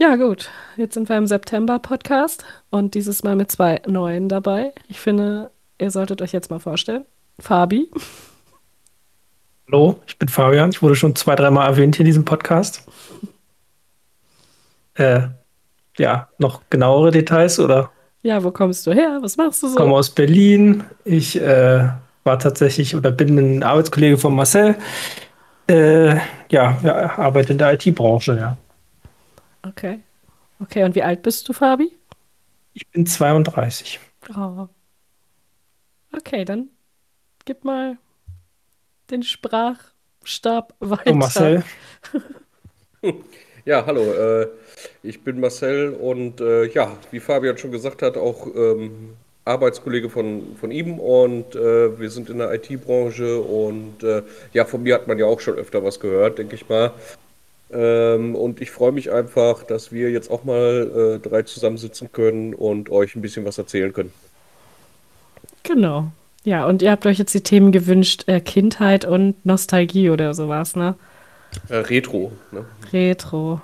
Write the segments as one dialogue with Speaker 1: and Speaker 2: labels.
Speaker 1: Ja, gut. Jetzt sind wir im September-Podcast und dieses Mal mit zwei neuen dabei. Ich finde, ihr solltet euch jetzt mal vorstellen. Fabi.
Speaker 2: Hallo, ich bin Fabian. Ich wurde schon zwei, dreimal erwähnt hier in diesem Podcast. Äh, ja, noch genauere Details oder?
Speaker 1: Ja, wo kommst du her? Was machst du so?
Speaker 2: Ich komme aus Berlin. Ich äh, war tatsächlich oder bin ein Arbeitskollege von Marcel. Äh, ja, ja, arbeite in der IT-Branche, ja.
Speaker 1: Okay. Okay, und wie alt bist du, Fabi?
Speaker 2: Ich bin 32.
Speaker 1: Oh. Okay, dann gib mal den Sprachstab weiter.
Speaker 2: Oh, Marcel.
Speaker 3: Ja, hallo, äh, ich bin Marcel und äh, ja, wie Fabian schon gesagt hat, auch ähm, Arbeitskollege von, von ihm und äh, wir sind in der IT-Branche und äh, ja, von mir hat man ja auch schon öfter was gehört, denke ich mal. Ähm, und ich freue mich einfach, dass wir jetzt auch mal äh, drei zusammensitzen können und euch ein bisschen was erzählen können.
Speaker 1: Genau. Ja, und ihr habt euch jetzt die Themen gewünscht, äh, Kindheit und Nostalgie oder sowas, ne?
Speaker 3: Äh, Retro, ne?
Speaker 1: Retro.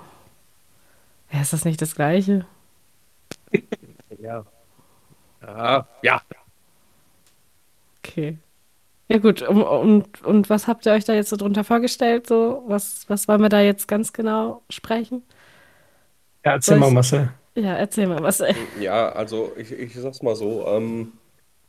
Speaker 1: Ja, ist das nicht das Gleiche?
Speaker 3: Ja. Ja, ja.
Speaker 1: Okay. Ja gut, um, und, und was habt ihr euch da jetzt so drunter vorgestellt? So, was, was wollen wir da jetzt ganz genau sprechen?
Speaker 2: Ja, erzähl
Speaker 1: Soll
Speaker 2: mal,
Speaker 1: ich-
Speaker 2: Marcel.
Speaker 1: Ja, erzähl mal was. ey.
Speaker 3: Ja, also ich, ich sag's mal so. Ähm,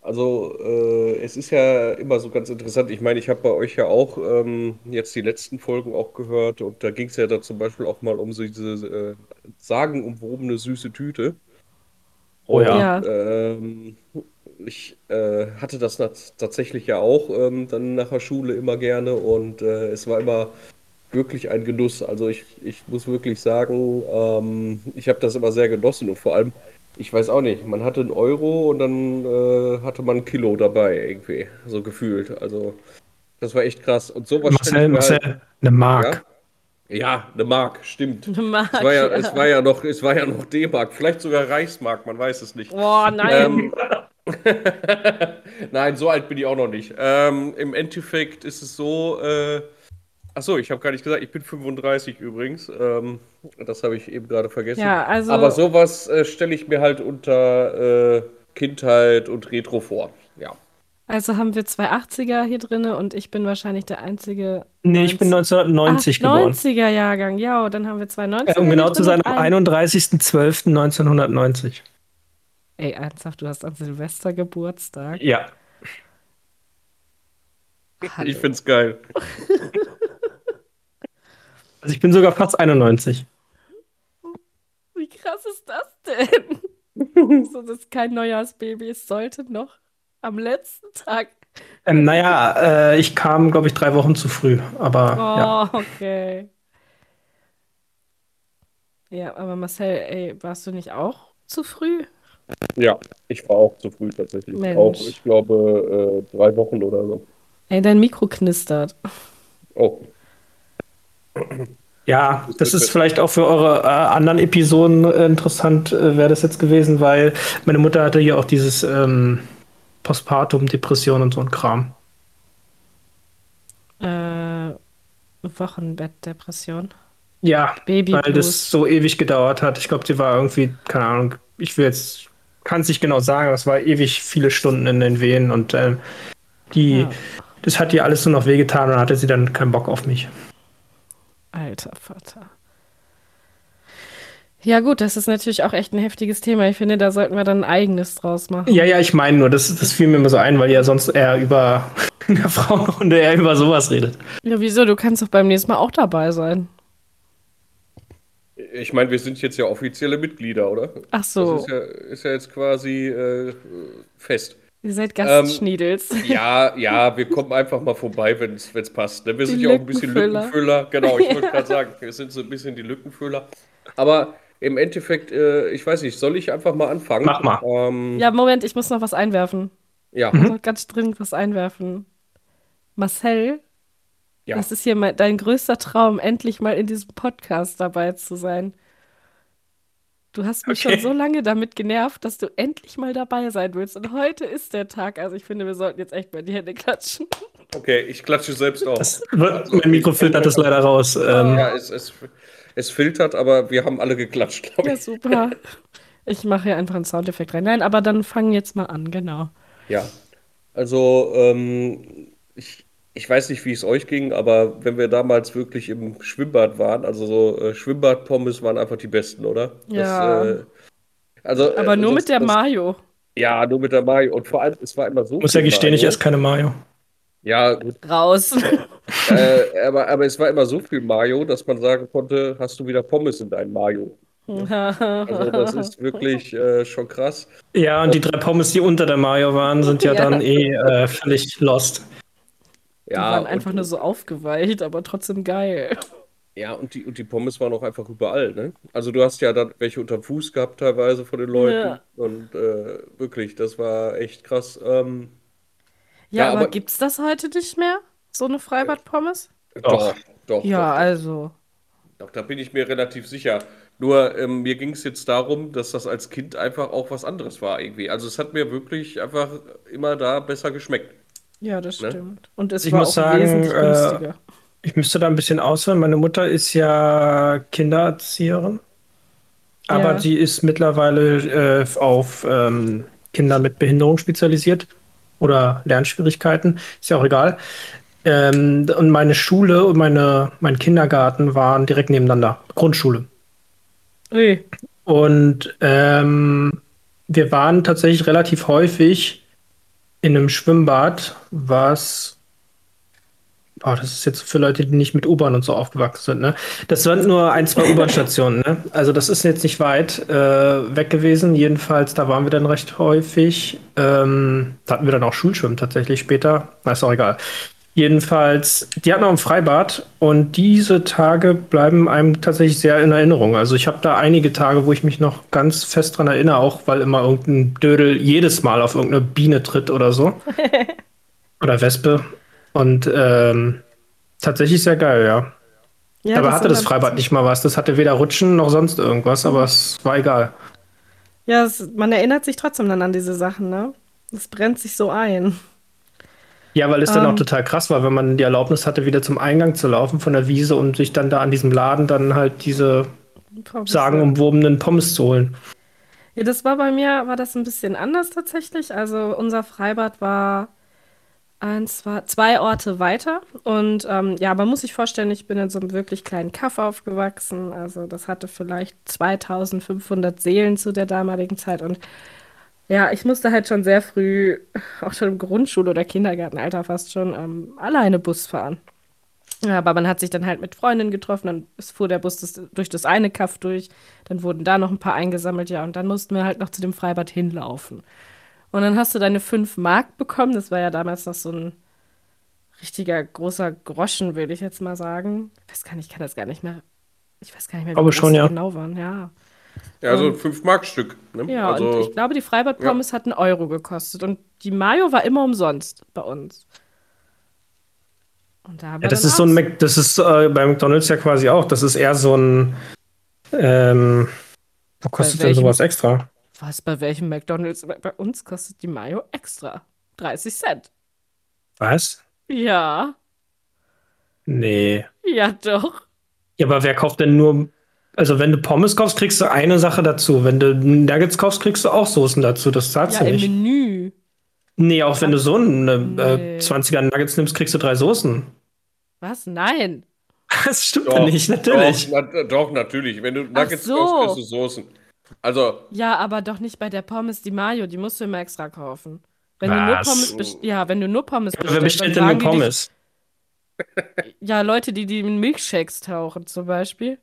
Speaker 3: also äh, es ist ja immer so ganz interessant. Ich meine, ich habe bei euch ja auch ähm, jetzt die letzten Folgen auch gehört und da ging es ja da zum Beispiel auch mal um so diese äh, sagenumwobene süße Tüte.
Speaker 2: Oh ja.
Speaker 1: Ja.
Speaker 3: Ähm, ich äh, hatte das tatsächlich ja auch ähm, dann nach der Schule immer gerne und äh, es war immer wirklich ein Genuss. Also ich, ich muss wirklich sagen, ähm, ich habe das immer sehr genossen und vor allem, ich weiß auch nicht, man hatte einen Euro und dann äh, hatte man ein Kilo dabei irgendwie, so gefühlt. Also das war echt krass. Und sowas
Speaker 2: Marcel,
Speaker 3: mir
Speaker 2: Marcel, eine Mark.
Speaker 3: halt, ja, eine Mark, stimmt.
Speaker 1: Mark,
Speaker 3: Es war ja,
Speaker 1: ja.
Speaker 3: es war ja noch, es war ja noch D-Mark, vielleicht sogar Reichsmark, man weiß es nicht.
Speaker 1: Boah, nein.
Speaker 3: Ähm, Nein, so alt bin ich auch noch nicht. Ähm, Im Endeffekt ist es so, äh, achso, ich habe gar nicht gesagt, ich bin 35 übrigens. Ähm, das habe ich eben gerade vergessen.
Speaker 1: Ja, also-
Speaker 3: Aber sowas äh, stelle ich mir halt unter äh, Kindheit und Retro vor. Ja.
Speaker 1: Also haben wir zwei 80er hier drinne und ich bin wahrscheinlich der einzige
Speaker 2: Nee, ich bin 1990
Speaker 1: Ach,
Speaker 2: geboren.
Speaker 1: 90er Jahrgang. Ja, dann haben wir zwei 90er.
Speaker 2: Äh, um genau zu sein, am
Speaker 1: ein...
Speaker 2: 31.12.1990.
Speaker 1: Ey, ernsthaft, du hast an Silvester Geburtstag.
Speaker 2: Ja.
Speaker 1: Hallo.
Speaker 3: Ich find's geil.
Speaker 2: Also ich bin sogar fast 91.
Speaker 1: Wie krass ist das denn? so, das ist kein Neujahrsbaby. Es sollte noch am letzten Tag.
Speaker 2: Ähm, naja, äh, ich kam, glaube ich, drei Wochen zu früh. Aber
Speaker 1: Oh,
Speaker 2: ja.
Speaker 1: okay. Ja, aber Marcel, ey, warst du nicht auch zu früh?
Speaker 3: Ja, ich war auch zu früh tatsächlich.
Speaker 1: Mensch.
Speaker 3: Auch, ich glaube, äh, drei Wochen oder so.
Speaker 1: Ey, dein Mikro knistert.
Speaker 3: Oh,
Speaker 2: Ja, das ist vielleicht auch für eure äh, anderen Episoden äh, interessant, äh, wäre das jetzt gewesen, weil meine Mutter hatte ja auch dieses ähm, Postpartum, Depression und so ein Kram.
Speaker 1: Äh, Wochenbettdepression.
Speaker 2: Ja,
Speaker 1: Baby
Speaker 2: weil das so ewig gedauert hat. Ich glaube, die war irgendwie, keine Ahnung, ich will jetzt, kann es nicht genau sagen, es war ewig viele Stunden in den Wehen und ähm, die,
Speaker 1: Ja.
Speaker 2: das hat ihr alles nur noch wehgetan und hatte sie dann keinen Bock auf mich.
Speaker 1: Alter Vater. Ja, gut, das ist natürlich auch echt ein heftiges Thema. Ich finde, da sollten wir dann ein eigenes draus machen.
Speaker 2: Ja, ja, ich meine nur, das, das fiel mir immer so ein, weil ihr sonst eher über in der Frauenrunde eher über sowas redet.
Speaker 1: Ja, wieso? Du kannst doch beim nächsten Mal auch dabei sein.
Speaker 3: Ich meine, wir sind jetzt ja offizielle Mitglieder, oder?
Speaker 1: Ach so,
Speaker 3: Das ist ja, ist ja jetzt quasi äh, fest.
Speaker 1: ihr seid
Speaker 3: Ähm,
Speaker 1: Gastschniedels.
Speaker 3: Ja, ja, wir kommen einfach mal vorbei, wenn es passt. Ne? Wir
Speaker 1: Die
Speaker 3: sind ja auch ein bisschen
Speaker 1: Lückenfüller.
Speaker 3: Genau, ich wollte
Speaker 1: Ja.
Speaker 3: gerade sagen, wir sind so ein bisschen die Lückenfüller. Aber im Endeffekt, äh, ich weiß nicht, soll ich einfach mal anfangen?
Speaker 2: Mach mal.
Speaker 3: Ähm,
Speaker 1: Ja, Moment, ich muss noch was einwerfen.
Speaker 3: ja,
Speaker 1: Ich muss noch ganz dringend was einwerfen. Marcel,
Speaker 3: ja.
Speaker 1: das ist hier mein, dein größter Traum, endlich mal in diesem Podcast dabei zu sein. Du hast mich
Speaker 2: Okay.
Speaker 1: schon so lange damit genervt, dass du endlich mal dabei sein willst. Und heute ist der Tag. Also ich finde, wir sollten jetzt echt mal die Hände klatschen.
Speaker 3: Okay, ich klatsche selbst auf.
Speaker 2: Das wird, mein Mikro filtert das leider raus. Ähm,
Speaker 3: Ja, es, es, es filtert, aber wir haben alle geklatscht, glaube
Speaker 1: Ja,
Speaker 3: ich.
Speaker 1: super. Ich mache hier einfach einen Soundeffekt rein. Nein, aber dann fang jetzt mal an, genau.
Speaker 3: Ja, also ähm, ich, ich weiß nicht, wie es euch ging, aber wenn wir damals wirklich im Schwimmbad waren, also so äh, Schwimmbad-Pommes waren einfach die besten, oder?
Speaker 1: Ja.
Speaker 3: äh, also,
Speaker 1: Aber
Speaker 3: äh,
Speaker 1: nur
Speaker 3: das-
Speaker 1: mit der
Speaker 3: das,
Speaker 1: Mayo.
Speaker 3: Ja, nur mit der Mayo. Und vor allem, es war immer so
Speaker 2: muss ja gestehen, ich
Speaker 3: Mayo.
Speaker 2: esse keine Mayo.
Speaker 3: Ja, gut.
Speaker 1: Raus.
Speaker 3: äh, aber, aber es war immer so viel Mayo, dass man sagen konnte, hast du wieder Pommes in deinem Mayo. Also das ist wirklich äh, schon krass.
Speaker 2: Ja, und die drei Pommes, die unter der Mayo waren, sind ja,
Speaker 1: Ja.
Speaker 2: dann eh äh, völlig lost.
Speaker 1: Die
Speaker 3: Ja,
Speaker 1: waren
Speaker 3: und-
Speaker 1: einfach nur so aufgeweicht, aber trotzdem geil.
Speaker 3: Ja, und die, und die Pommes waren auch einfach überall, ne? Also du hast ja dann welche unterm Fuß gehabt teilweise von den Leuten.
Speaker 1: Ja.
Speaker 3: Und äh, wirklich, das war echt krass. Ähm,
Speaker 1: Ja,
Speaker 3: Ja,
Speaker 1: aber,
Speaker 3: aber-
Speaker 1: gibt's das heute nicht mehr? So eine Freibad-Pommes?
Speaker 3: doch, doch,
Speaker 1: Ja,
Speaker 3: doch,
Speaker 1: also.
Speaker 3: doch, da bin ich mir relativ sicher. Nur ähm, mir ging es jetzt darum, dass das als Kind einfach auch was anderes war irgendwie. Also es hat mir wirklich einfach immer da besser geschmeckt.
Speaker 1: Ja, das
Speaker 3: Ne?
Speaker 1: stimmt. Und es
Speaker 2: Ich
Speaker 1: war
Speaker 2: muss
Speaker 1: auch
Speaker 2: sagen,
Speaker 1: wesentlich
Speaker 2: äh,
Speaker 1: günstiger.
Speaker 2: Ich müsste da ein bisschen ausholen. Meine Mutter ist ja Kindererzieherin, aber
Speaker 1: Ja.
Speaker 2: sie ist mittlerweile äh, auf ähm, Kinder mit Behinderung spezialisiert oder Lernschwierigkeiten. Ist ja auch egal. Ähm, und meine Schule und meine, mein Kindergarten waren direkt nebeneinander. Grundschule.
Speaker 1: Ui.
Speaker 2: Und ähm, wir waren tatsächlich relativ häufig in einem Schwimmbad, was. Boah, das ist jetzt für Leute, die nicht mit U-Bahn und so aufgewachsen sind, ne? Das sind nur ein, zwei U-Bahn-Stationen, ne? Also das ist jetzt nicht weit äh, weg gewesen. Jedenfalls, da waren wir dann recht häufig. Ähm, da hatten wir dann auch Schulschwimmen tatsächlich später. Na, ist auch egal. Jedenfalls, die hatten auch ein Freibad und diese Tage bleiben einem tatsächlich sehr in Erinnerung. Also ich habe da einige Tage, wo ich mich noch ganz fest dran erinnere, auch weil immer irgendein Dödel jedes Mal auf irgendeine Biene tritt oder so. oder Wespe. Und ähm, tatsächlich sehr geil, ja.
Speaker 1: Ja,
Speaker 2: Dabei hatte das Freibad nicht mal was. Das hatte weder Rutschen noch sonst irgendwas, aber es war egal.
Speaker 1: Ja, es, man erinnert sich trotzdem dann an diese Sachen, ne? Es brennt sich so ein.
Speaker 2: Ja, weil es dann
Speaker 1: Ähm.
Speaker 2: auch total krass war, wenn man die Erlaubnis hatte, wieder zum Eingang zu laufen von der Wiese und sich dann da an diesem Laden dann halt diese sagenumwobenen Pommes zu holen.
Speaker 1: Ja, das war bei mir, war das ein bisschen anders tatsächlich. Also unser Freibad war eins, zwei, zwei Orte weiter. Und ähm, ja, man muss sich vorstellen, ich bin in so einem wirklich kleinen Kaff aufgewachsen. Also das hatte vielleicht 2500 Seelen zu der damaligen Zeit. Und ja, ich musste halt schon sehr früh, auch schon im Grundschul- oder Kindergartenalter fast schon, ähm, alleine Bus fahren. Ja, aber man hat sich dann halt mit Freundinnen getroffen, dann es fuhr der Bus das, durch das eine Kaff durch, dann wurden da noch ein paar eingesammelt, ja, und dann mussten wir halt noch zu dem Freibad hinlaufen. Und dann hast du deine 5 Mark bekommen, das war ja damals noch so ein richtiger großer Groschen, würde ich jetzt mal sagen. Ich weiß gar nicht, ich kann das gar nicht mehr, ich weiß gar nicht mehr, wie
Speaker 2: Aber
Speaker 1: groß
Speaker 2: schon, ja.
Speaker 1: genau waren, ja.
Speaker 3: Ja, so ein 5-Mark-Stück. Ne?
Speaker 1: Ja,
Speaker 3: also,
Speaker 1: und ich glaube, die Freibad-Pommes hat einen Euro gekostet und die Mayo war immer umsonst bei uns. Und da haben
Speaker 2: Ja,
Speaker 1: wir
Speaker 2: das ist so ein Mac, das ist äh, bei McDonalds ja quasi auch. Das ist eher so ein. Ähm, wo kostet denn sowas extra?
Speaker 1: Was, bei welchem McDonalds? Bei bei uns kostet die Mayo extra. 30 Cent.
Speaker 2: Was?
Speaker 1: Ja,
Speaker 2: Nee.
Speaker 1: ja doch.
Speaker 2: Ja, aber wer kauft denn nur. Also, wenn du Pommes kaufst, kriegst du eine Sache dazu. Wenn du Nuggets kaufst, kriegst du auch Soßen dazu. Das zahlst
Speaker 1: Ja,
Speaker 2: du
Speaker 1: im
Speaker 2: nicht.
Speaker 1: Menü.
Speaker 2: Nee, auch wenn du so eine
Speaker 1: Nee.
Speaker 2: äh, 20er Nuggets nimmst, kriegst du drei Soßen.
Speaker 1: Was? Nein.
Speaker 2: Das stimmt
Speaker 3: doch,
Speaker 2: ja nicht, natürlich.
Speaker 3: Doch, na, doch, natürlich. Wenn du Nuggets
Speaker 1: so.
Speaker 3: kaufst, kriegst du Soßen. Also,
Speaker 1: Ja, aber doch nicht bei der Pommes die Mayo. Die musst du immer extra kaufen. Wenn du nur
Speaker 2: Was?
Speaker 1: Pommes ja, wenn du nur Pommes
Speaker 2: Wer
Speaker 1: bestellst,
Speaker 2: bestellt
Speaker 1: dann
Speaker 2: denn
Speaker 1: fragen
Speaker 2: den
Speaker 1: die dich-
Speaker 2: Pommes?
Speaker 1: Ja, Leute, die die in Milkshakes tauchen zum Beispiel.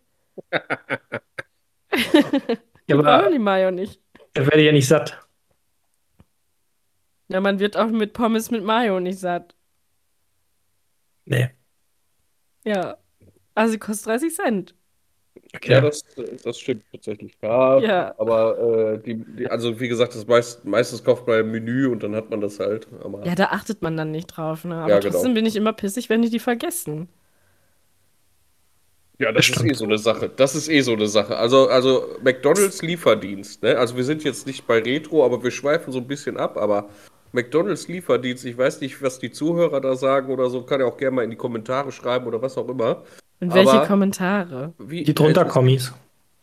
Speaker 2: Ja, aber
Speaker 1: die Mayo nicht.
Speaker 2: da werde ich ja nicht satt.
Speaker 1: Ja, man wird auch mit Pommes mit Mayo nicht satt.
Speaker 2: Nee.
Speaker 1: Ja. Also sie kostet 30 Cent.
Speaker 2: Okay.
Speaker 3: ja, das, das stimmt tatsächlich. Ja,
Speaker 1: Ja.
Speaker 3: aber äh, die, die, also wie gesagt, das meist, meistens kauft man im Menü und dann hat man das halt. Aber,
Speaker 1: Ja, da achtet man dann nicht drauf, ne? Aber
Speaker 3: Ja, genau.
Speaker 1: trotzdem bin ich immer pissig, wenn die die vergessen.
Speaker 3: Ja, das
Speaker 2: Das
Speaker 3: ist eh so eine Sache. Das ist eh so eine Sache. Also, also McDonalds Lieferdienst, ne? Also wir sind jetzt nicht bei Retro, aber wir schweifen so ein bisschen ab, aber McDonalds Lieferdienst, ich weiß nicht, was die Zuhörer da sagen oder so, kann ja auch gerne mal in die Kommentare schreiben oder was auch immer.
Speaker 1: Und welche
Speaker 3: Aber
Speaker 1: Kommentare?
Speaker 3: wie,
Speaker 2: Die drunter
Speaker 3: es,
Speaker 2: Kommis.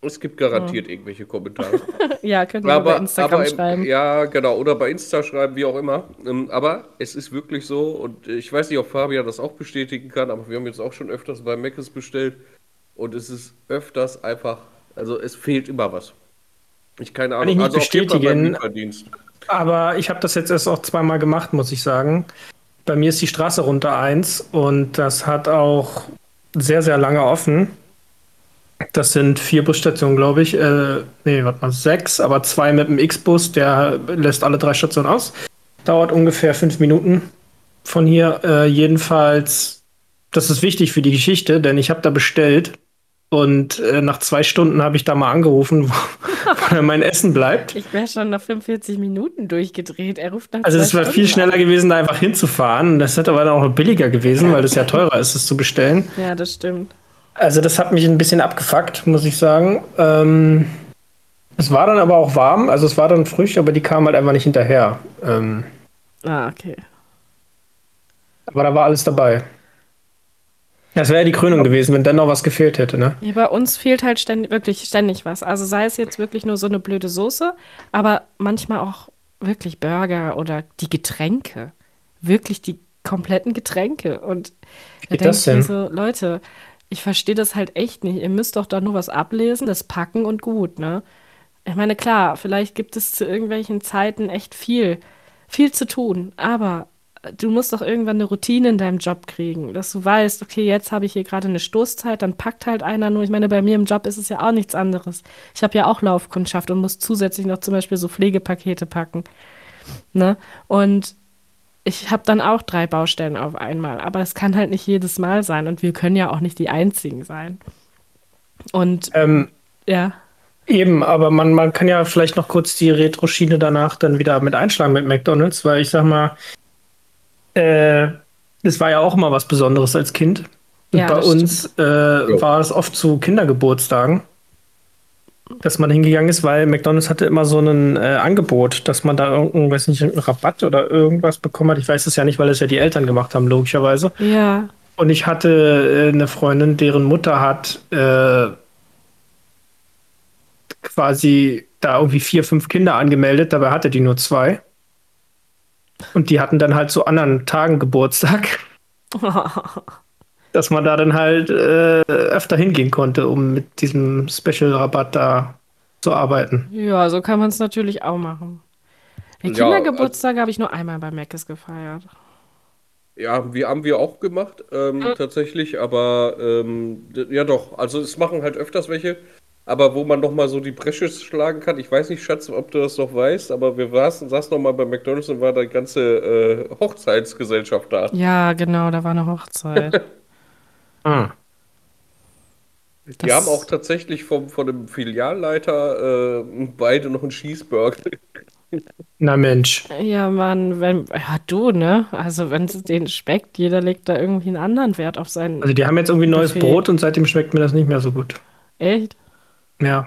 Speaker 3: es gibt garantiert irgendwelche Kommentare.
Speaker 1: Ja, könnt ihr bei Instagram
Speaker 3: aber im-
Speaker 1: schreiben.
Speaker 3: Ja, genau, oder bei Insta schreiben, wie auch immer. Ähm, Aber es ist wirklich so, und ich weiß nicht, ob Fabian das auch bestätigen kann, aber wir haben jetzt auch schon öfters bei Mc's bestellt und es ist öfters einfach, also es fehlt immer was. Ich keine Ahnung,
Speaker 2: ich nicht
Speaker 3: also
Speaker 2: bestätigen. Aber ich habe das jetzt erst auch zweimal gemacht, muss ich sagen. Bei mir ist die Straße runter eins und das hat auch sehr, sehr lange offen. Das sind vier Busstationen, glaube ich. Äh, nee, warte mal, sechs, aber zwei mit dem X-Bus, der lässt alle drei Stationen aus. Dauert ungefähr fünf Minuten von hier. Äh, jedenfalls, das ist wichtig für die Geschichte, denn ich habe da bestellt und äh, nach zwei Stunden habe ich da mal angerufen, wo, wo mein Essen bleibt.
Speaker 1: Ich wäre schon nach 45 Minuten durchgedreht. Er ruft nach
Speaker 2: Also es wäre
Speaker 1: Stunden
Speaker 2: viel schneller
Speaker 1: an.
Speaker 2: gewesen, da einfach hinzufahren. Das hätte aber dann auch noch billiger gewesen, weil das ja teurer ist, es zu bestellen.
Speaker 1: Ja, das stimmt.
Speaker 2: Also das hat mich ein bisschen abgefuckt, muss ich sagen. Ähm, es war dann aber auch warm, also es war dann frisch, aber die kamen halt einfach nicht hinterher. Ähm,
Speaker 1: Ah, okay.
Speaker 2: aber da war alles dabei. Das wäre ja die Krönung gewesen, wenn dann noch was gefehlt hätte, ne?
Speaker 1: Ja, bei uns fehlt halt ständig, wirklich ständig was. Also sei es jetzt wirklich nur so eine blöde Soße, aber manchmal auch wirklich Burger oder die Getränke. Wirklich die kompletten Getränke. Und da
Speaker 2: geht das
Speaker 1: denke ich mir so, Leute, ich verstehe das halt echt nicht. Ihr müsst doch da nur was ablesen, das packen und gut, ne? Ich meine, klar, vielleicht gibt es zu irgendwelchen Zeiten echt viel, viel zu tun, aber du musst doch irgendwann eine Routine in deinem Job kriegen, dass du weißt, okay, jetzt habe ich hier gerade eine Stoßzeit, dann packt halt einer nur. Ich meine, bei mir im Job ist es ja auch nichts anderes. Ich habe ja auch Laufkundschaft und muss zusätzlich noch zum Beispiel so Pflegepakete packen. Ne? Und ich habe dann auch drei Baustellen auf einmal, aber es kann halt nicht jedes Mal sein und wir können ja auch nicht die einzigen sein. Und
Speaker 2: Ähm,
Speaker 1: ja,
Speaker 2: eben, aber man, man kann ja vielleicht noch kurz die Retro-Schiene danach dann wieder mit einschlagen mit McDonalds, weil ich sag mal, äh, das war ja auch immer was Besonderes als Kind. Und
Speaker 1: Ja,
Speaker 2: bei uns äh, war es oft zu Kindergeburtstagen, dass man hingegangen ist, weil McDonalds hatte immer so ein äh, Angebot, dass man da irgendeinen, weiß nicht, einen Rabatt oder irgendwas bekommen hat. Ich weiß es ja nicht, weil es ja die Eltern gemacht haben, logischerweise.
Speaker 1: ja,
Speaker 2: Und ich hatte äh, eine Freundin, deren Mutter hat äh, quasi da irgendwie vier, fünf Kinder angemeldet, dabei hatte die nur zwei. Und die hatten dann halt zu anderen Tagen Geburtstag, dass man da dann halt äh, öfter hingehen konnte, um mit diesem Special-Rabatt da zu arbeiten.
Speaker 1: ja, so kann man es natürlich auch machen. Die
Speaker 3: Ja,
Speaker 1: Kindergeburtstage habe ich nur einmal bei Mc's gefeiert.
Speaker 3: Ja, wir haben wir auch gemacht, ähm, tatsächlich, aber ähm, ja doch, also es machen halt öfters welche, aber wo man noch mal so die Bresche schlagen kann, ich weiß nicht, Schatz, ob du das noch weißt, aber wir saßen, saßen noch mal bei McDonald's und war da die ganze äh, Hochzeitsgesellschaft da.
Speaker 1: Ja, genau, da war eine Hochzeit.
Speaker 2: Ah.
Speaker 3: Die
Speaker 1: Das-
Speaker 3: haben auch tatsächlich vom, von dem Filialleiter äh, beide noch einen Cheeseburger.
Speaker 2: Na Mensch.
Speaker 1: Ja, Mann, wenn, ja, du, ne? Also, wenn es denen schmeckt, jeder legt da irgendwie einen anderen Wert auf seinen.
Speaker 2: Also die haben jetzt irgendwie neues
Speaker 1: Buffet.
Speaker 2: Brot und seitdem schmeckt mir das nicht mehr so gut.
Speaker 1: Echt?
Speaker 2: Ja.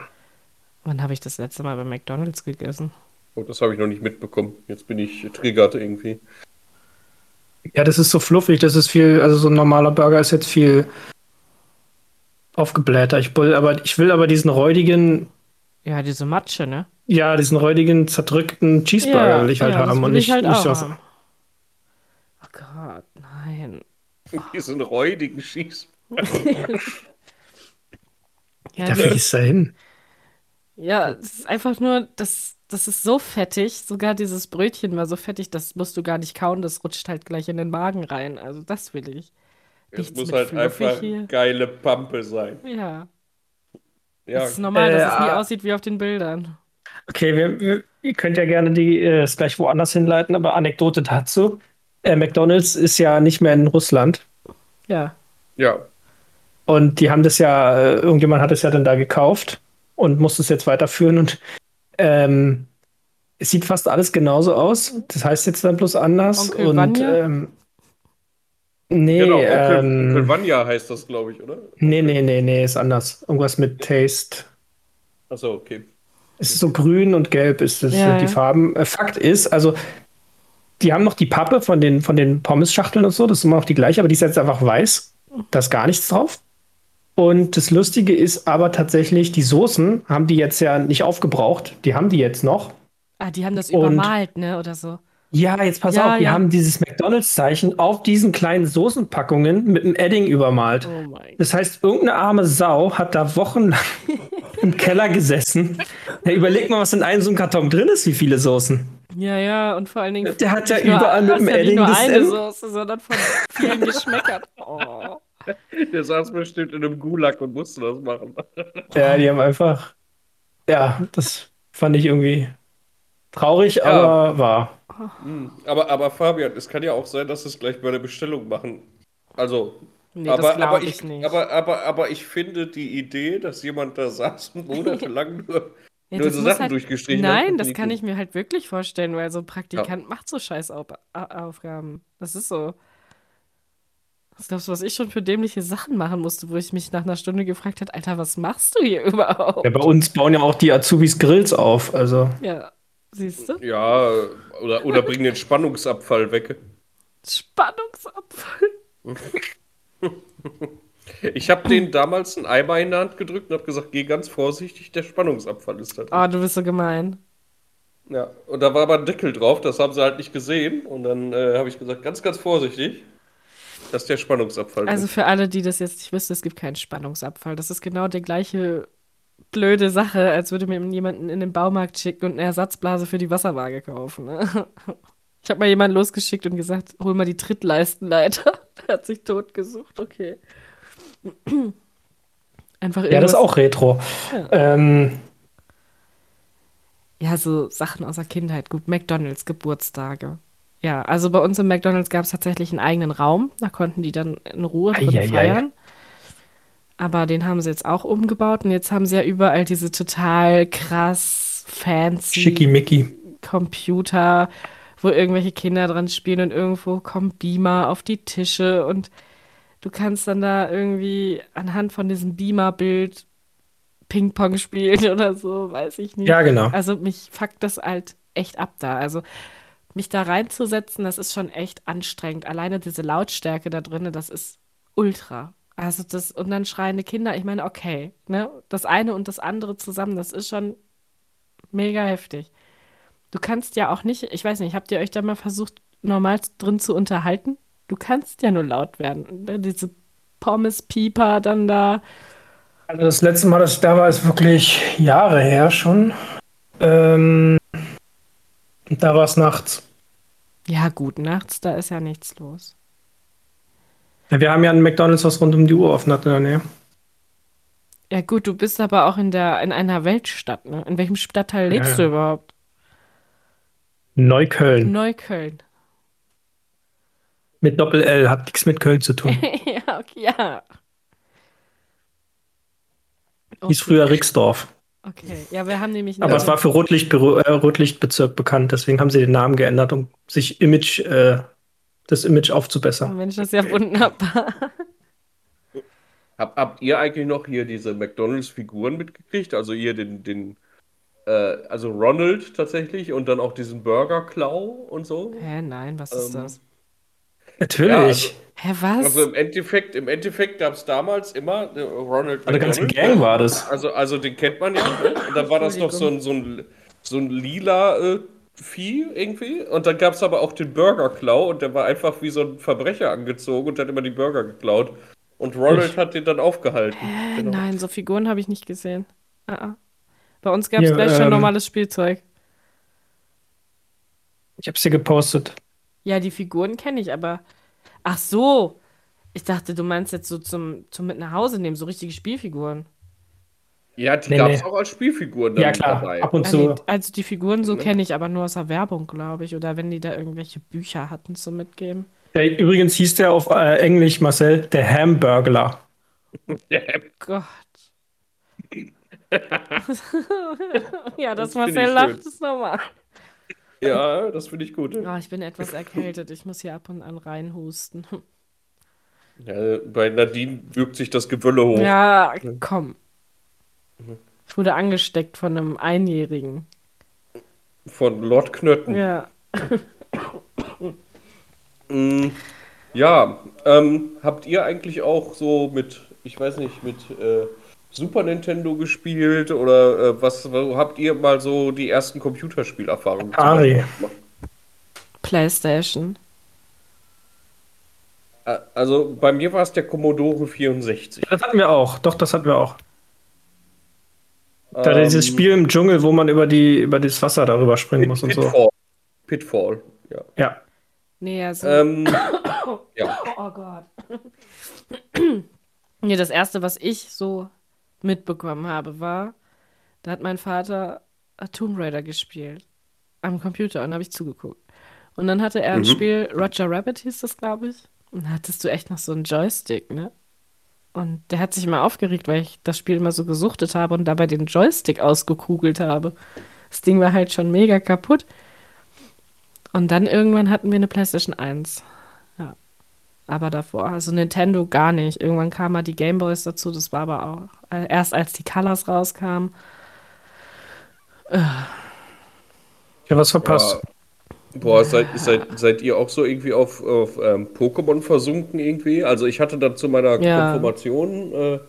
Speaker 1: Wann habe ich das letzte Mal bei McDonalds gegessen?
Speaker 3: Oh, das habe ich noch nicht mitbekommen. Jetzt bin ich triggert irgendwie.
Speaker 2: Ja, das ist so fluffig, das ist viel, also so ein normaler Burger ist jetzt viel aufgeblähter. Ich will aber, ich will aber diesen räudigen,
Speaker 1: Ja, diese Matsche, ne?
Speaker 2: ja, diesen räudigen, zerdrückten Cheeseburger will ich halt
Speaker 1: ja,
Speaker 2: haben und
Speaker 1: ich
Speaker 2: nicht,
Speaker 1: halt
Speaker 2: nicht
Speaker 1: haben. Oh Gott, nein.
Speaker 3: Diesen räudigen Cheeseburger.
Speaker 1: Ja,
Speaker 2: Da
Speaker 1: die-
Speaker 2: fließt da hin.
Speaker 1: ja, es ist einfach nur, das, das ist so fettig, sogar dieses Brötchen war so fettig, das musst du gar nicht kauen, das rutscht halt gleich in den Magen rein. Also das will ich.
Speaker 3: Es
Speaker 1: Nichts
Speaker 3: muss
Speaker 1: mit
Speaker 3: halt
Speaker 1: fluffig
Speaker 3: einfach
Speaker 1: hier.
Speaker 3: geile Pampe sein.
Speaker 1: Ja,
Speaker 3: Ja,
Speaker 1: es ist normal,
Speaker 2: Äh,
Speaker 1: dass es nie
Speaker 2: ah.
Speaker 1: aussieht wie auf den Bildern.
Speaker 2: Okay, wir, wir, ihr könnt ja gerne die äh, es gleich woanders hinleiten, aber Anekdote dazu. Äh, McDonalds ist ja nicht mehr in Russland.
Speaker 1: Ja.
Speaker 3: ja.
Speaker 2: Und die haben das ja, äh, irgendjemand hat es ja dann da gekauft und muss es jetzt weiterführen. Und ähm, es sieht fast alles genauso aus. Das heißt jetzt dann bloß anders.
Speaker 1: Onkel
Speaker 2: und
Speaker 1: Vanya?
Speaker 2: ähm, nee,
Speaker 3: Genau, Onkel,
Speaker 2: ähm,
Speaker 3: Onkel Vanya heißt das, glaube ich, oder?
Speaker 2: nee, nee, nee, nee, ist anders. Irgendwas mit Taste.
Speaker 3: Achso, okay.
Speaker 2: Es ist so grün und gelb ist das,
Speaker 1: Ja,
Speaker 2: sind die
Speaker 1: ja.
Speaker 2: Farben. Äh, Fakt ist, also die haben noch die Pappe von den, von den Pommes-Schachteln und so, das ist immer noch die gleiche, aber die ist jetzt einfach weiß. Da ist gar nichts drauf. Und das Lustige ist aber tatsächlich, die Soßen haben die jetzt ja nicht aufgebraucht. Die haben die jetzt noch.
Speaker 1: Ah, die haben das
Speaker 2: Und-
Speaker 1: übermalt, ne? Oder so.
Speaker 2: Ja, jetzt pass
Speaker 1: Ja,
Speaker 2: auf, die
Speaker 1: ja.
Speaker 2: haben dieses McDonalds-Zeichen auf diesen kleinen Soßenpackungen mit einem Edding übermalt.
Speaker 1: Oh.
Speaker 2: Das heißt, irgendeine arme Sau hat da wochenlang im Keller gesessen. Ja, überleg mal, was in einem so einem Karton drin ist, wie viele Soßen.
Speaker 1: Ja, ja, und vor allen Dingen.
Speaker 2: Der hat ja
Speaker 1: nicht nur-
Speaker 2: überall mit dem
Speaker 1: ja nicht
Speaker 2: Edding
Speaker 1: nur eine. Soße, sondern von vielen Geschmäckern. Oh.
Speaker 3: Der saß bestimmt in einem Gulag und musste das machen.
Speaker 2: Ja, die haben einfach. Ja, das fand ich irgendwie traurig,
Speaker 3: Ja.
Speaker 2: aber wahr.
Speaker 3: Hm. Aber, aber Fabian, es kann ja auch sein, dass sie es gleich bei der Bestellung machen. Also,
Speaker 1: Nee,
Speaker 3: aber,
Speaker 1: das
Speaker 3: aber,
Speaker 1: glaube
Speaker 3: ich,
Speaker 1: ich nicht.
Speaker 3: aber, aber, aber ich finde die Idee, dass jemand da saß und monatelang nur,
Speaker 1: Ja,
Speaker 3: nur so Sachen
Speaker 1: halt,
Speaker 3: durchgestrichen hat.
Speaker 1: Nein, das kann
Speaker 3: gut.
Speaker 1: ich mir halt wirklich vorstellen, weil so ein Praktikant macht so scheiß Au- A- Aufgaben. Das ist so. Was glaubst du, was ich schon für dämliche Sachen machen musste, wo ich mich nach einer Stunde gefragt habe, Alter, was machst du hier überhaupt?
Speaker 2: Ja, bei uns bauen ja auch die Azubis Grills auf. Also,
Speaker 1: Ja, siehst du?
Speaker 3: Ja, oder, oder bringen den Spannungsabfall weg.
Speaker 1: Spannungsabfall.
Speaker 3: Ich habe denen damals einen Eimer in der Hand gedrückt und habe gesagt, geh ganz vorsichtig, der Spannungsabfall ist da drin.
Speaker 1: Oh, du bist so gemein.
Speaker 3: Ja, und da war aber ein Deckel drauf, das haben sie halt nicht gesehen. Und dann äh, habe ich gesagt, ganz, ganz vorsichtig, dass der Spannungsabfall
Speaker 1: Also für alle, die das jetzt nicht wissen, es gibt keinen Spannungsabfall. Das ist genau die gleiche blöde Sache, als würde mir jemanden in den Baumarkt schicken und eine Ersatzblase für die Wasserwaage kaufen. Ne? Ich habe mal jemanden losgeschickt und gesagt, hol mal die Trittleistenleiter. Der hat sich tot gesucht, okay. Einfach
Speaker 2: ja, das
Speaker 1: irgendwas-
Speaker 2: ist auch Retro.
Speaker 1: Ja.
Speaker 2: Ähm,
Speaker 1: Ja, so Sachen aus der Kindheit. Gut, McDonalds, Geburtstage. Ja, also bei uns im McDonalds gab es tatsächlich einen eigenen Raum. Da konnten die dann in Ruhe drin
Speaker 2: Eieiei.
Speaker 1: feiern. Aber den haben sie jetzt auch umgebaut und jetzt haben sie ja überall diese total krass fancy
Speaker 2: Schickimicki.
Speaker 1: Computer, wo irgendwelche Kinder dran spielen und irgendwo kommen Beamer auf die Tische und du kannst dann da irgendwie anhand von diesem Beamer-Bild Ping-Pong spielen oder so, weiß ich nicht.
Speaker 2: Ja, genau.
Speaker 1: Also mich fuckt das halt echt ab da. Also mich da reinzusetzen, das ist schon echt anstrengend. Alleine diese Lautstärke da drin, das ist ultra. Also das, und dann schreiende Kinder, ich meine, okay, ne? Das eine und das andere zusammen, das ist schon mega heftig. Du kannst ja auch nicht, ich weiß nicht, habt ihr euch da mal versucht, normal drin zu unterhalten? Du kannst ja nur laut werden. Dann diese Pommes-Pieper dann da.
Speaker 2: Also das letzte Mal, dass ich da war, ist wirklich Jahre her schon. Ähm, und da war es nachts.
Speaker 1: Ja, gut, nachts, da ist ja nichts los.
Speaker 2: Ja, wir haben ja einen McDonalds, was rund um die Uhr offen hat in der Nähe.
Speaker 1: Ja, gut, du bist aber auch in der, in einer Weltstadt, ne? In welchem Stadtteil
Speaker 2: Ja,
Speaker 1: lebst
Speaker 2: ja.
Speaker 1: du überhaupt?
Speaker 2: Neukölln.
Speaker 1: Neukölln.
Speaker 2: Mit Doppel-L, hat nichts mit Köln zu tun.
Speaker 1: ja, okay, ja.
Speaker 2: Hieß früher Rixdorf.
Speaker 1: Okay, ja, wir haben nämlich
Speaker 2: Aber es war für äh, Rotlichtbezirk bekannt, deswegen haben sie den Namen geändert, um sich Image, äh, das Image
Speaker 1: Oh,
Speaker 2: aufzubessern.
Speaker 1: Mensch, das ist ja wunderbar.
Speaker 3: Hab, habt ihr eigentlich noch hier diese McDonalds-Figuren mitgekriegt? Also ihr den, den äh, also Ronald tatsächlich und dann auch diesen Burger Claw und so?
Speaker 1: Hä, nein, was ist
Speaker 3: Ähm,
Speaker 1: das?
Speaker 2: Natürlich.
Speaker 1: Hä, was?
Speaker 3: Also im Endeffekt, im Endeffekt gab es damals immer äh, Ronald
Speaker 2: Eine ganze. Gang war das.
Speaker 3: Also, also den kennt man ja. Ne? Und dann war das noch so ein, so ein, so ein lila äh, Vieh irgendwie. Und dann gab es aber auch den Burger Claw und der war einfach wie so ein Verbrecher angezogen und hat immer die Burger geklaut. Und Ronald
Speaker 2: Ich-
Speaker 3: hat den dann aufgehalten.
Speaker 1: Hä,
Speaker 3: Genau.
Speaker 1: nein, so Figuren habe ich nicht gesehen. Ah, ah. Bei uns gab es
Speaker 2: Hier,
Speaker 1: gleich schon
Speaker 2: ähm,
Speaker 1: normales Spielzeug.
Speaker 2: Ich hab's dir gepostet.
Speaker 1: Ja, die Figuren kenne ich, aber. Ach so. Ich dachte, du meinst jetzt so zum, zum mit nach Hause nehmen, so richtige Spielfiguren.
Speaker 3: Ja, die
Speaker 2: Nee,
Speaker 3: gab es
Speaker 2: nee.
Speaker 3: auch als Spielfiguren dann
Speaker 2: Ja, klar.
Speaker 3: dabei.
Speaker 2: Ab und
Speaker 1: Ah,
Speaker 2: zu.
Speaker 1: also die Figuren so
Speaker 3: Ne?
Speaker 1: kenne ich, aber nur aus der Werbung, glaube ich. Oder wenn die da irgendwelche Bücher hatten zum Mitgeben.
Speaker 2: Der, übrigens hieß der auf äh, Englisch, Marcel, der Hamburglar.
Speaker 1: Gott. ja, das,
Speaker 3: Das
Speaker 1: Marcel
Speaker 3: ich
Speaker 1: lacht, ist normal.
Speaker 3: Ja, das finde ich gut.
Speaker 1: Oh, ich bin etwas erkältet. Ich muss hier ab und an reinhusten.
Speaker 3: Ja, bei Nadine wirkt sich das Gewölle hoch.
Speaker 1: Ja, komm. Ich wurde angesteckt von einem Einjährigen.
Speaker 3: Von Lord Knötten.
Speaker 1: Ja.
Speaker 3: Mm, ja, ähm, habt ihr eigentlich auch so mit, ich weiß nicht, mit äh, Super Nintendo gespielt oder äh, was, wo habt ihr mal so die ersten Computerspielerfahrungen
Speaker 2: Atari.
Speaker 1: PlayStation.
Speaker 3: Also bei mir war es der Commodore 64.
Speaker 2: Das hatten wir auch. Doch, das hatten wir auch. Da dieses
Speaker 3: Ähm,
Speaker 2: Spiel im Dschungel, wo man über die, über das Wasser darüber springen muss und so.
Speaker 3: Pitfall. Pitfall, ja.
Speaker 2: Ja.
Speaker 1: Nee, also.
Speaker 3: Ähm, ja.
Speaker 1: Oh Gott. Nee, das erste, was ich so mitbekommen habe, war, da hat mein Vater Tomb Raider gespielt. Am Computer und habe ich zugeguckt. Und dann hatte er ein
Speaker 3: Mhm.
Speaker 1: Spiel, Roger Rabbit hieß das, glaube ich. Und da hattest du echt noch so einen Joystick, ne? Und der hat sich immer aufgeregt, weil ich das Spiel immer so gesuchtet habe und dabei den Joystick ausgekugelt habe. Das Ding war halt schon mega kaputt. Und dann irgendwann hatten wir eine PlayStation 1. Aber davor, also Nintendo gar nicht. Irgendwann kamen mal die Gameboys dazu, das war aber auch äh, erst als die Colors rauskamen.
Speaker 2: Ich habe was verpasst.
Speaker 3: Ja. Boah, seid, seid, seid ihr auch so irgendwie auf, auf ähm, Pokémon versunken irgendwie? Also ich hatte dann zu meiner
Speaker 1: Ja.
Speaker 3: Konfirmation, äh,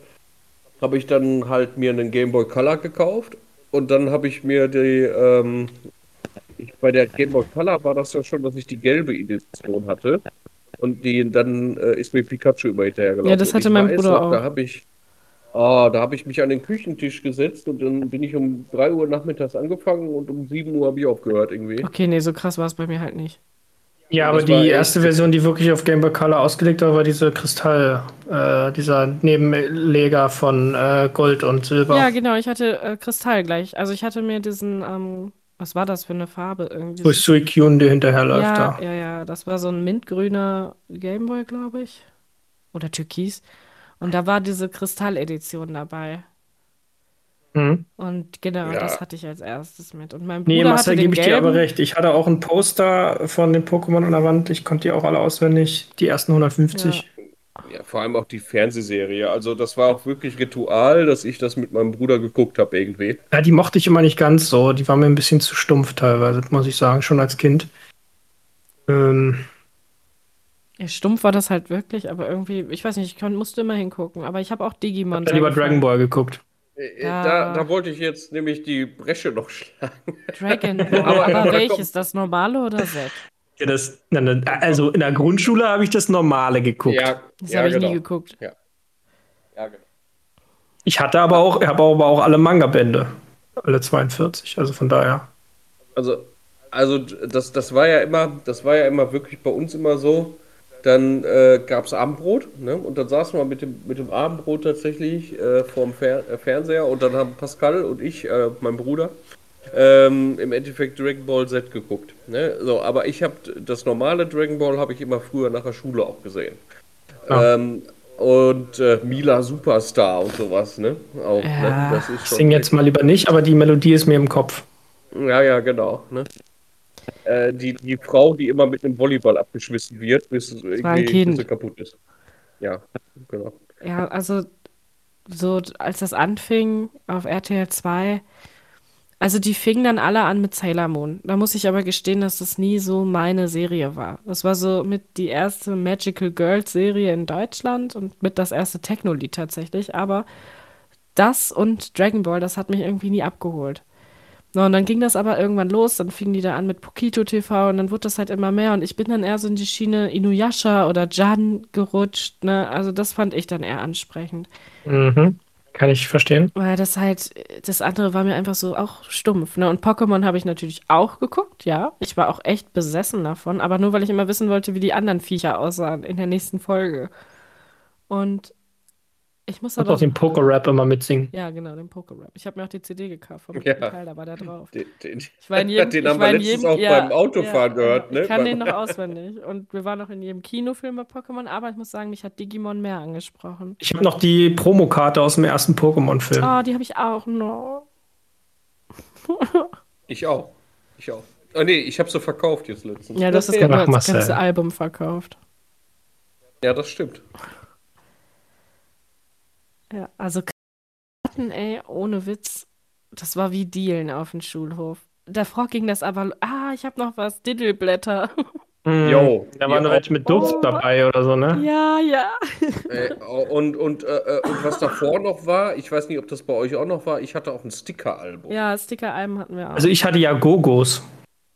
Speaker 3: habe ich dann halt mir einen Game Boy Color gekauft und dann habe ich mir die, ähm, ich, bei der Game Boy Color war das ja schon, dass ich die gelbe Edition hatte und die, dann äh, ist mir Pikachu immer hinterhergelaufen.
Speaker 1: Ja, das hatte
Speaker 3: ich
Speaker 1: mein
Speaker 3: weiß
Speaker 1: Bruder
Speaker 3: noch,
Speaker 1: auch.
Speaker 3: Da habe ich, ah, da habe ich mich an den Küchentisch gesetzt und dann bin ich um 3 Uhr nachmittags angefangen und um 7 Uhr habe ich aufgehört irgendwie.
Speaker 1: Okay, nee, so krass war es bei mir halt nicht.
Speaker 2: Ja, aber die erste Version, die wirklich auf Game Boy Color ausgelegt war, war diese Kristall, äh, dieser Nebenleger von äh, Gold und Silber.
Speaker 1: Ja, genau, ich hatte äh, Kristall gleich. Also ich hatte mir diesen, ähm, was war das für eine Farbe irgendwie?
Speaker 2: Wo Suicune, der hinterherläuft
Speaker 1: Ja,
Speaker 2: da.
Speaker 1: ja, ja, das war so ein mintgrüner Gameboy, glaube ich. Oder Türkis. Und da war diese Kristall-Edition dabei.
Speaker 2: Mhm.
Speaker 1: Und genau,
Speaker 3: Ja.
Speaker 1: das hatte ich als erstes mit. Und mein
Speaker 2: Nee,
Speaker 1: Bruder
Speaker 2: Marcel,
Speaker 1: hatte den
Speaker 2: gebe ich dir aber
Speaker 1: gelben.
Speaker 2: recht. Ich hatte auch ein Poster von den Pokémon an der Wand. Ich konnte die auch alle auswendig. Die ersten 150.
Speaker 3: Ja, vor allem auch die Fernsehserie. Also das war auch wirklich Ritual, dass ich das mit meinem Bruder geguckt habe irgendwie.
Speaker 2: Ja, die mochte ich immer nicht ganz so. Die war mir ein bisschen zu stumpf teilweise, muss ich sagen, schon als Kind. Ähm,
Speaker 1: Ja, stumpf war das halt wirklich, aber irgendwie, ich weiß nicht, ich musste immer hingucken. Aber ich habe auch Digimon.
Speaker 2: hab
Speaker 1: sehr
Speaker 2: lieber. Dragon Ball geguckt.
Speaker 3: Äh,
Speaker 1: Ja.
Speaker 3: Da, da wollte ich jetzt nämlich die Bresche noch schlagen.
Speaker 1: Dragon Ball.
Speaker 3: Aber-
Speaker 1: Aber, welches? Das normale oder Z?
Speaker 2: Ja, das, also in der Grundschule habe ich das Normale geguckt.
Speaker 3: Ja,
Speaker 1: Das
Speaker 3: ja,
Speaker 1: habe ich
Speaker 3: genau.
Speaker 1: nie geguckt.
Speaker 3: Ja, genau.
Speaker 2: Ich hatte aber auch, habe aber auch alle Manga-Bände. Alle 42, also von daher.
Speaker 3: Also, also das, das war ja immer, das war ja immer wirklich bei uns immer so. Dann äh, gab es Abendbrot, ne? Und dann saßen wir mit dem, mit dem Abendbrot tatsächlich äh, vorm Fer äh, Fernseher und dann haben Pascal und ich, äh, mein Bruder, ähm, im Endeffekt Dragon Ball Z geguckt. Ne? So, aber ich habe das normale Dragon Ball habe ich immer früher nach der Schule auch gesehen.
Speaker 2: Ja.
Speaker 3: Ähm, und äh, Mila Superstar und sowas, ne? Auch,
Speaker 1: Ja.
Speaker 3: ne? Das ist
Speaker 2: Ich
Speaker 3: schon
Speaker 2: singe jetzt mal lieber nicht, aber die Melodie ist mir im Kopf.
Speaker 3: ja, ja, genau. Ne? Äh, die, die Frau, die immer mit einem Volleyball abgeschmissen wird, bis, irgendwie, bis sie kaputt ist. Ja, genau.
Speaker 1: Ja, also so als das anfing auf RTL 2, also die fingen dann alle an mit Sailor Moon. Da muss ich aber gestehen, dass das nie so meine Serie war. Das war so mit die erste Magical Girls Serie in Deutschland und mit das erste Techno-Lied tatsächlich, aber das und Dragon Ball, das hat mich irgendwie nie abgeholt. No, und dann ging das aber irgendwann los, dann fingen die da an mit Pokito TV und dann wurde das halt immer mehr und ich bin dann eher so in die Schiene Inuyasha oder Jan gerutscht, ne? Also das fand ich dann eher ansprechend.
Speaker 2: Mhm. Kann ich verstehen.
Speaker 1: Weil das halt, das andere war mir einfach so auch stumpf, ne? Und Pokémon habe ich natürlich auch geguckt, ja. Ich war auch echt besessen davon, aber nur weil ich immer wissen wollte, wie die anderen Viecher aussahen in der nächsten Folge. Und ich muss aber.
Speaker 2: auch den Poker-Rap immer mitsingen.
Speaker 1: Ja, genau, den Poké-Rap. Ich habe mir auch die CD gekauft vom
Speaker 3: Ja.
Speaker 1: Teil, da war der drauf.
Speaker 3: Den, den,
Speaker 1: Ich war in jedem,
Speaker 3: den
Speaker 1: ich
Speaker 3: haben wir letztens
Speaker 1: jedem,
Speaker 3: auch
Speaker 1: ja,
Speaker 3: beim Autofahren
Speaker 1: ja,
Speaker 3: gehört, ne?
Speaker 1: Ich kann den noch auswendig. Und wir waren noch in jedem Kinofilm bei Pokémon, aber ich muss sagen, mich hat Digimon mehr angesprochen.
Speaker 2: Ich habe noch die Promokarte aus dem ersten Pokémon-Film.
Speaker 1: Oh, die habe ich auch noch.
Speaker 3: Ich auch. Ich auch. Ah, nee, ich habe sie verkauft jetzt letztens.
Speaker 1: Ja, das ist
Speaker 2: Ach,
Speaker 1: das ganze Album verkauft.
Speaker 3: Ja, das stimmt.
Speaker 1: Ja, also Karten, ey, ohne Witz, das war wie Dealen auf dem Schulhof. Davor ging das aber, ah, ich habe noch was, Diddleblätter.
Speaker 2: Mhm.
Speaker 3: Jo,
Speaker 2: Da waren
Speaker 3: ja,
Speaker 2: welche mit Duft
Speaker 1: Oh.
Speaker 2: dabei oder so, ne?
Speaker 1: Ja, ja.
Speaker 3: Äh, und, und, äh, äh, und was davor noch war, ich weiß nicht, ob das bei euch auch noch war, ich hatte auch ein Sticker-Album.
Speaker 1: Ja, Sticker-Alben hatten wir auch.
Speaker 2: Also ich hatte ja Gogos.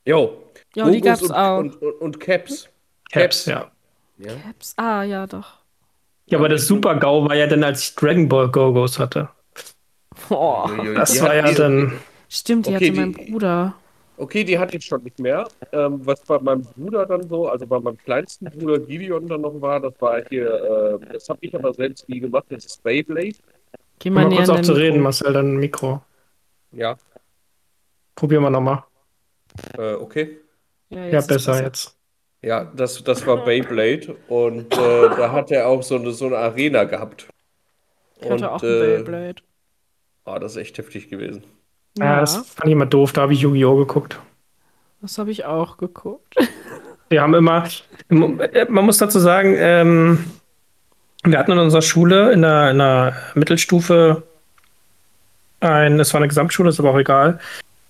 Speaker 3: Jo.
Speaker 1: Ja, die gab's
Speaker 3: und,
Speaker 1: auch.
Speaker 3: Und, und, und Caps.
Speaker 2: Caps, ja.
Speaker 3: Ja.
Speaker 1: Caps. Ah, ja, doch.
Speaker 2: Ja, aber das Super-GAU war ja dann, als ich Dragon Ball Gogos hatte.
Speaker 1: Boah.
Speaker 2: Das
Speaker 3: die
Speaker 2: war ja
Speaker 3: die-
Speaker 2: dann.
Speaker 1: Stimmt, die
Speaker 3: Okay,
Speaker 1: hatte mein
Speaker 3: die-
Speaker 1: Bruder.
Speaker 3: Okay, die hatte ich schon nicht mehr. Ähm, was bei meinem Bruder dann so, also bei meinem kleinsten Bruder Gideon dann noch war, das war hier, äh, das habe ich aber selbst nie gemacht, das ist Beyblade.
Speaker 1: Geh
Speaker 2: Mal
Speaker 1: mal näher
Speaker 2: kurz auf zu
Speaker 1: Mikro.
Speaker 2: reden, Marcel, dann Mikro.
Speaker 3: Ja,
Speaker 2: Probieren wir nochmal.
Speaker 3: äh, okay.
Speaker 1: Ja,
Speaker 2: Ja,
Speaker 1: ist
Speaker 2: besser jetzt.
Speaker 3: Ja, das, das war Beyblade und äh, da hat er auch so eine, so eine Arena gehabt.
Speaker 1: Ich hatte
Speaker 3: Und,
Speaker 1: auch ein
Speaker 3: äh,
Speaker 1: Beyblade.
Speaker 3: Ah, das ist echt heftig gewesen.
Speaker 2: Ja,
Speaker 1: Ja,
Speaker 2: das fand ich immer doof. Da habe ich Yu-Gi-Oh! geguckt.
Speaker 1: das habe ich auch geguckt.
Speaker 2: Wir haben immer, man muss dazu sagen, ähm, wir hatten in unserer Schule in der, in der Mittelstufe ein, es war eine Gesamtschule, ist aber auch egal,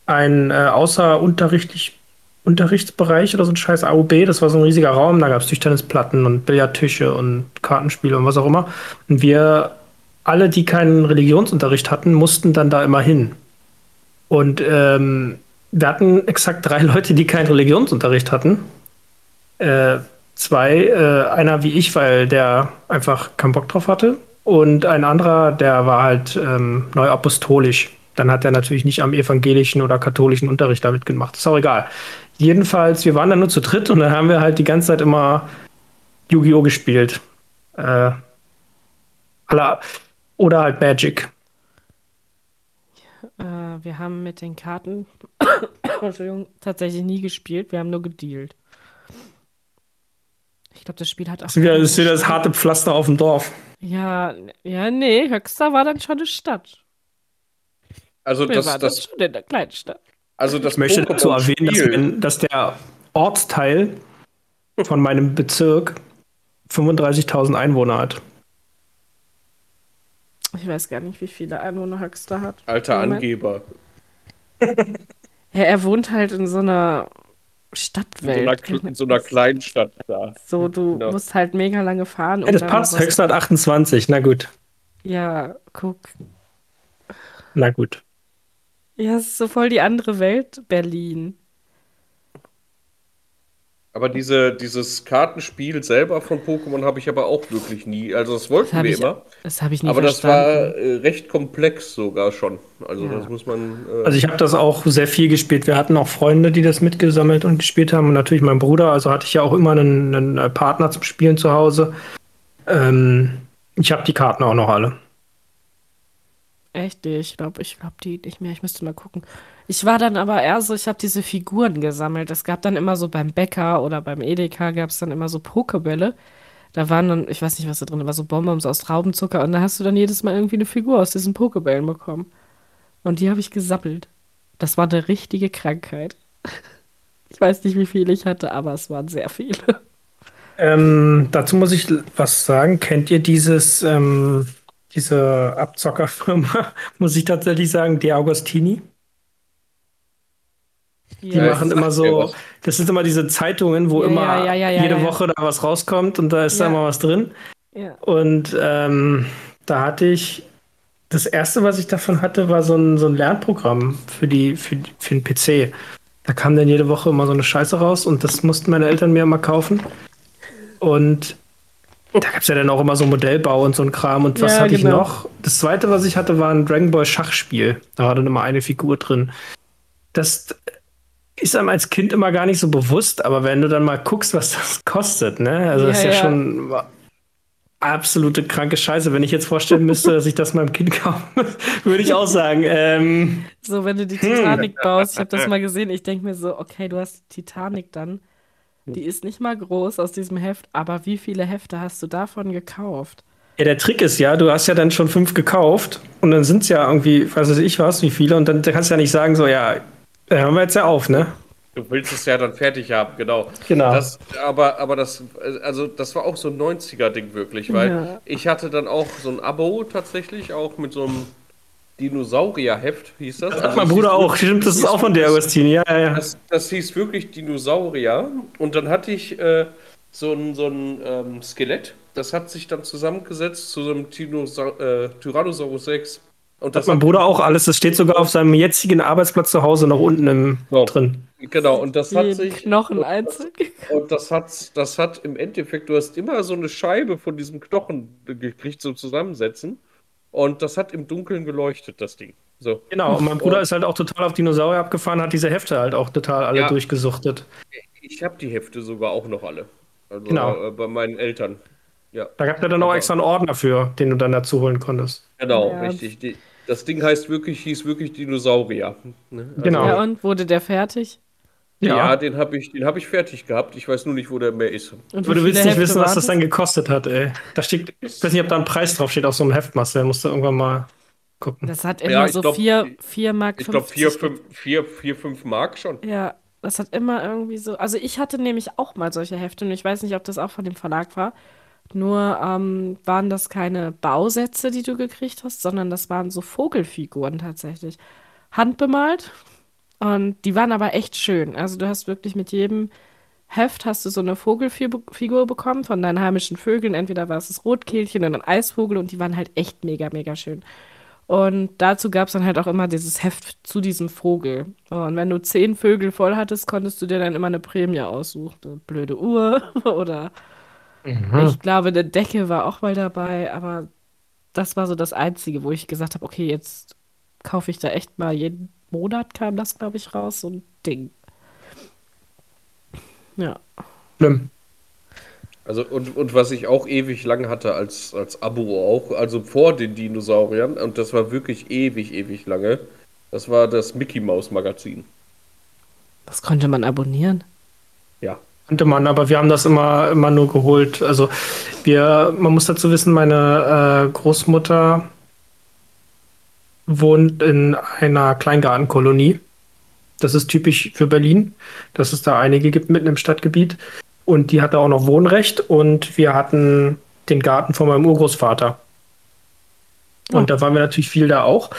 Speaker 2: ein äh, außerunterrichtlich Unterrichtsbereich oder so ein scheiß AUB, das war so ein riesiger Raum, da gab es Tischtennisplatten und Billardtische und Kartenspiele und was auch immer. Und wir alle, die keinen Religionsunterricht hatten, mussten dann da immer hin. Und ähm, wir hatten exakt drei Leute, die keinen Religionsunterricht hatten. Äh, zwei, äh, einer wie ich, weil der einfach keinen Bock drauf hatte. Und ein anderer, der war halt ähm, neu apostolisch. Dann hat er natürlich nicht am evangelischen oder katholischen Unterricht damit gemacht. Ist auch egal. Jedenfalls, wir waren dann nur zu dritt und dann haben wir halt die ganze Zeit immer Yu-Gi-Oh! gespielt. Äh, oder halt Magic.
Speaker 1: Äh, wir haben mit den Karten Entschuldigung, tatsächlich nie gespielt. Wir haben nur gedealt. Ich glaube, das Spiel hat auch.
Speaker 2: Das ist wieder, das, ist wieder das harte Pflaster auf dem Dorf.
Speaker 1: Ja, ja, nee, Höxter war dann schon eine Stadt.
Speaker 3: Also das,
Speaker 1: waren dann
Speaker 3: das,
Speaker 1: schon in der Kleinstadt.
Speaker 3: Also das
Speaker 2: Ich möchte dazu erwähnen, dass, wenn, dass der Ortsteil von meinem Bezirk 35.000 Einwohner hat.
Speaker 1: Ich weiß gar nicht, wie viele Einwohner Höxter hat.
Speaker 3: Alter. Angeber.
Speaker 1: Ja, er wohnt halt in so einer
Speaker 3: In so
Speaker 1: Stadtwelt.
Speaker 3: einer, in so einer kleinen Stadt da.
Speaker 1: So, du
Speaker 3: Genau.
Speaker 1: musst halt mega lange fahren.
Speaker 2: Ja, das passt. hat 28. Na gut.
Speaker 1: Ja, guck.
Speaker 2: Na gut.
Speaker 1: Ja, es ist so voll die andere Welt, Berlin.
Speaker 3: Aber diese, dieses Kartenspiel selber von Pokémon habe ich aber auch wirklich nie. Also das wollten
Speaker 1: Das
Speaker 3: wir
Speaker 1: ich-
Speaker 3: immer.
Speaker 1: Das habe ich nie
Speaker 3: Aber das
Speaker 1: verstanden.
Speaker 3: war äh, recht komplex sogar schon. Also
Speaker 1: Ja.
Speaker 3: das muss man. Äh,
Speaker 2: Also ich habe das auch sehr viel gespielt. Wir hatten auch Freunde, die das mitgesammelt und gespielt haben. Und natürlich mein Bruder. Also hatte ich ja auch immer einen, einen Partner zum Spielen zu Hause. Ähm, ich habe die Karten auch noch alle.
Speaker 1: Echt? Nee, Ich glaube, ich glaube die nicht mehr. Ich müsste mal gucken. Ich war dann aber eher so, ich habe diese Figuren gesammelt. Es gab dann immer so beim Bäcker oder beim Edeka gab es dann immer so Pokebälle. Da waren dann, ich weiß nicht, was da drin war, so Bonbons aus Traubenzucker. Und da hast du dann jedes Mal irgendwie eine Figur aus diesen Pokebällen bekommen. Und die habe ich gesammelt. Das war eine richtige Krankheit. Ich weiß nicht, wie viele ich hatte, aber es waren sehr viele.
Speaker 2: Ähm, dazu muss ich was sagen. Kennt ihr dieses, ähm, diese Abzockerfirma? muss ich tatsächlich sagen, die Augustini? Die
Speaker 1: Ja,
Speaker 2: machen immer so, das sind immer diese Zeitungen, wo
Speaker 1: Ja,
Speaker 2: immer
Speaker 1: ja, ja, ja, ja,
Speaker 2: jede
Speaker 1: ja.
Speaker 2: Woche da was rauskommt und da ist da immer was drin.
Speaker 1: ja.
Speaker 2: Und ähm, da hatte ich, das erste, was ich davon hatte, war so ein, so ein Lernprogramm für, die, für, für den PC. Da kam dann jede Woche immer so eine Scheiße raus und das mussten meine Eltern mir immer kaufen. Und da gab es ja dann auch immer so Modellbau und so ein Kram. Und was
Speaker 1: Ja,
Speaker 2: hatte ich
Speaker 1: genau.
Speaker 2: noch? Das zweite, was ich hatte, war ein Dragon Ball Schachspiel. Da war dann immer eine Figur drin. Das ist einem als Kind immer gar nicht so bewusst, aber wenn du dann mal guckst, was das kostet, ne? Also das ist
Speaker 1: Ja,
Speaker 2: ja,
Speaker 1: ja.
Speaker 2: schon absolute kranke Scheiße. Wenn ich jetzt vorstellen müsste, dass ich das meinem Kind kaufe, würde ich auch sagen, ähm,
Speaker 1: So, wenn du die
Speaker 2: Hm.
Speaker 1: Titanic baust, ich habe das mal gesehen, ich denke mir so, okay, du hast die Titanic dann. Die ist nicht mal groß aus diesem Heft, aber wie viele Hefte hast du davon gekauft?
Speaker 2: ja, der Trick ist ja, du hast ja dann schon fünf gekauft und dann sind es ja irgendwie, was weiß ich was, wie viele und dann kannst du ja nicht sagen, so, ja, da hören wir jetzt ja auf, ne?
Speaker 3: Du willst es ja dann fertig haben, genau.
Speaker 2: Genau.
Speaker 3: Das, aber, aber das, also das war auch so ein 90er-Ding wirklich, weil
Speaker 1: Ja.
Speaker 3: ich hatte dann auch so ein Abo tatsächlich, auch mit so einem Dinosaurierheft, hieß das.
Speaker 2: Das hat mein Bruder auch. Stimmt, das ist auch von der Agostin. Ja, ja, ja.
Speaker 3: Das, das hieß wirklich Dinosaurier. Und dann hatte ich äh, so ein, so ein ähm, Skelett. Das hat sich dann zusammengesetzt zu so einem Tinosa äh, Tyrannosaurus Rex. Und
Speaker 2: Das hat mein Bruder auch alles. Das steht sogar auf seinem jetzigen Arbeitsplatz zu Hause noch unten im,
Speaker 3: So.
Speaker 2: drin.
Speaker 3: Genau, und das hat sich.
Speaker 1: Knochen einzeln.
Speaker 3: Und das hat, das hat im Endeffekt, du hast immer so eine Scheibe von diesem Knochen gekriegt zum Zusammensetzen. Und das hat im Dunkeln geleuchtet, das Ding. So.
Speaker 2: Genau, und mein Bruder ist halt auch total auf Dinosaurier abgefahren, hat diese Hefte halt auch total alle
Speaker 3: Ja.
Speaker 2: durchgesuchtet.
Speaker 3: Ich habe die Hefte sogar auch noch alle. Also
Speaker 2: Genau.
Speaker 3: äh, bei meinen Eltern. Ja,
Speaker 2: Da gab es ja dann auch
Speaker 3: Aber-
Speaker 2: extra einen Ordner für, den du dann dazu holen konntest.
Speaker 3: genau,
Speaker 1: Ja.
Speaker 3: richtig. Die, das Ding heißt wirklich, hieß wirklich Dinosaurier. Ne? Also,
Speaker 2: Genau.
Speaker 1: Ja, und wurde der fertig?
Speaker 3: Ja, den habe ich, den hab ich fertig gehabt. Ich weiß nur nicht, wo der mehr ist.
Speaker 1: Und
Speaker 2: du willst nicht
Speaker 1: Hefte
Speaker 2: wissen, was das dann gekostet hat, ey. Da steht, ich weiß nicht, ob da ein Preis drauf steht auf so einem Heft, Marcel. Musst du irgendwann mal gucken.
Speaker 1: Das hat immer
Speaker 3: Ja,
Speaker 1: so
Speaker 3: glaub-
Speaker 1: 4 vier Mark
Speaker 3: Ich glaube, 4,
Speaker 1: 50
Speaker 3: 5, 4, 4, 5 Mark schon.
Speaker 1: Ja, das hat immer irgendwie so. Also ich hatte nämlich auch mal solche Hefte und ich weiß nicht, ob das auch von dem Verlag war. Nur ähm, waren das keine Bausätze, die du gekriegt hast, sondern das waren so Vogelfiguren tatsächlich. Handbemalt. Und die waren aber echt schön. Also du hast wirklich mit jedem Heft hast du so eine Vogelfigur bekommen von deinen heimischen Vögeln. Entweder war es das Rotkehlchen oder ein Eisvogel und die waren halt echt mega, mega schön. Und dazu gab es dann halt auch immer dieses Heft zu diesem Vogel. Und wenn du zehn Vögel voll hattest, konntest du dir dann immer eine Prämie aussuchen. Eine blöde Uhr oder ich glaube, eine Decke war auch mal dabei. Aber das war so das Einzige, wo ich gesagt habe, okay, jetzt kaufe ich da echt mal jeden Monat kam das, glaube ich, raus, so ein Ding. Ja.
Speaker 2: Schlimm.
Speaker 3: Also, und, und was ich auch ewig lang hatte als, als Abo auch, also vor den Dinosauriern, und das war wirklich ewig, ewig lange, das war das Mickey Mouse Magazin.
Speaker 1: Das konnte man abonnieren.
Speaker 3: Ja.
Speaker 2: Konnte man, aber wir haben das immer, immer nur geholt. Also wir, man muss dazu wissen, meine äh, Großmutter wohnt in einer Kleingartenkolonie. Das ist typisch für Berlin, dass es da einige gibt mitten im Stadtgebiet. Und die hatte auch noch Wohnrecht und wir hatten den Garten von meinem Urgroßvater. Und
Speaker 1: Oh.
Speaker 2: da waren wir natürlich viel da auch.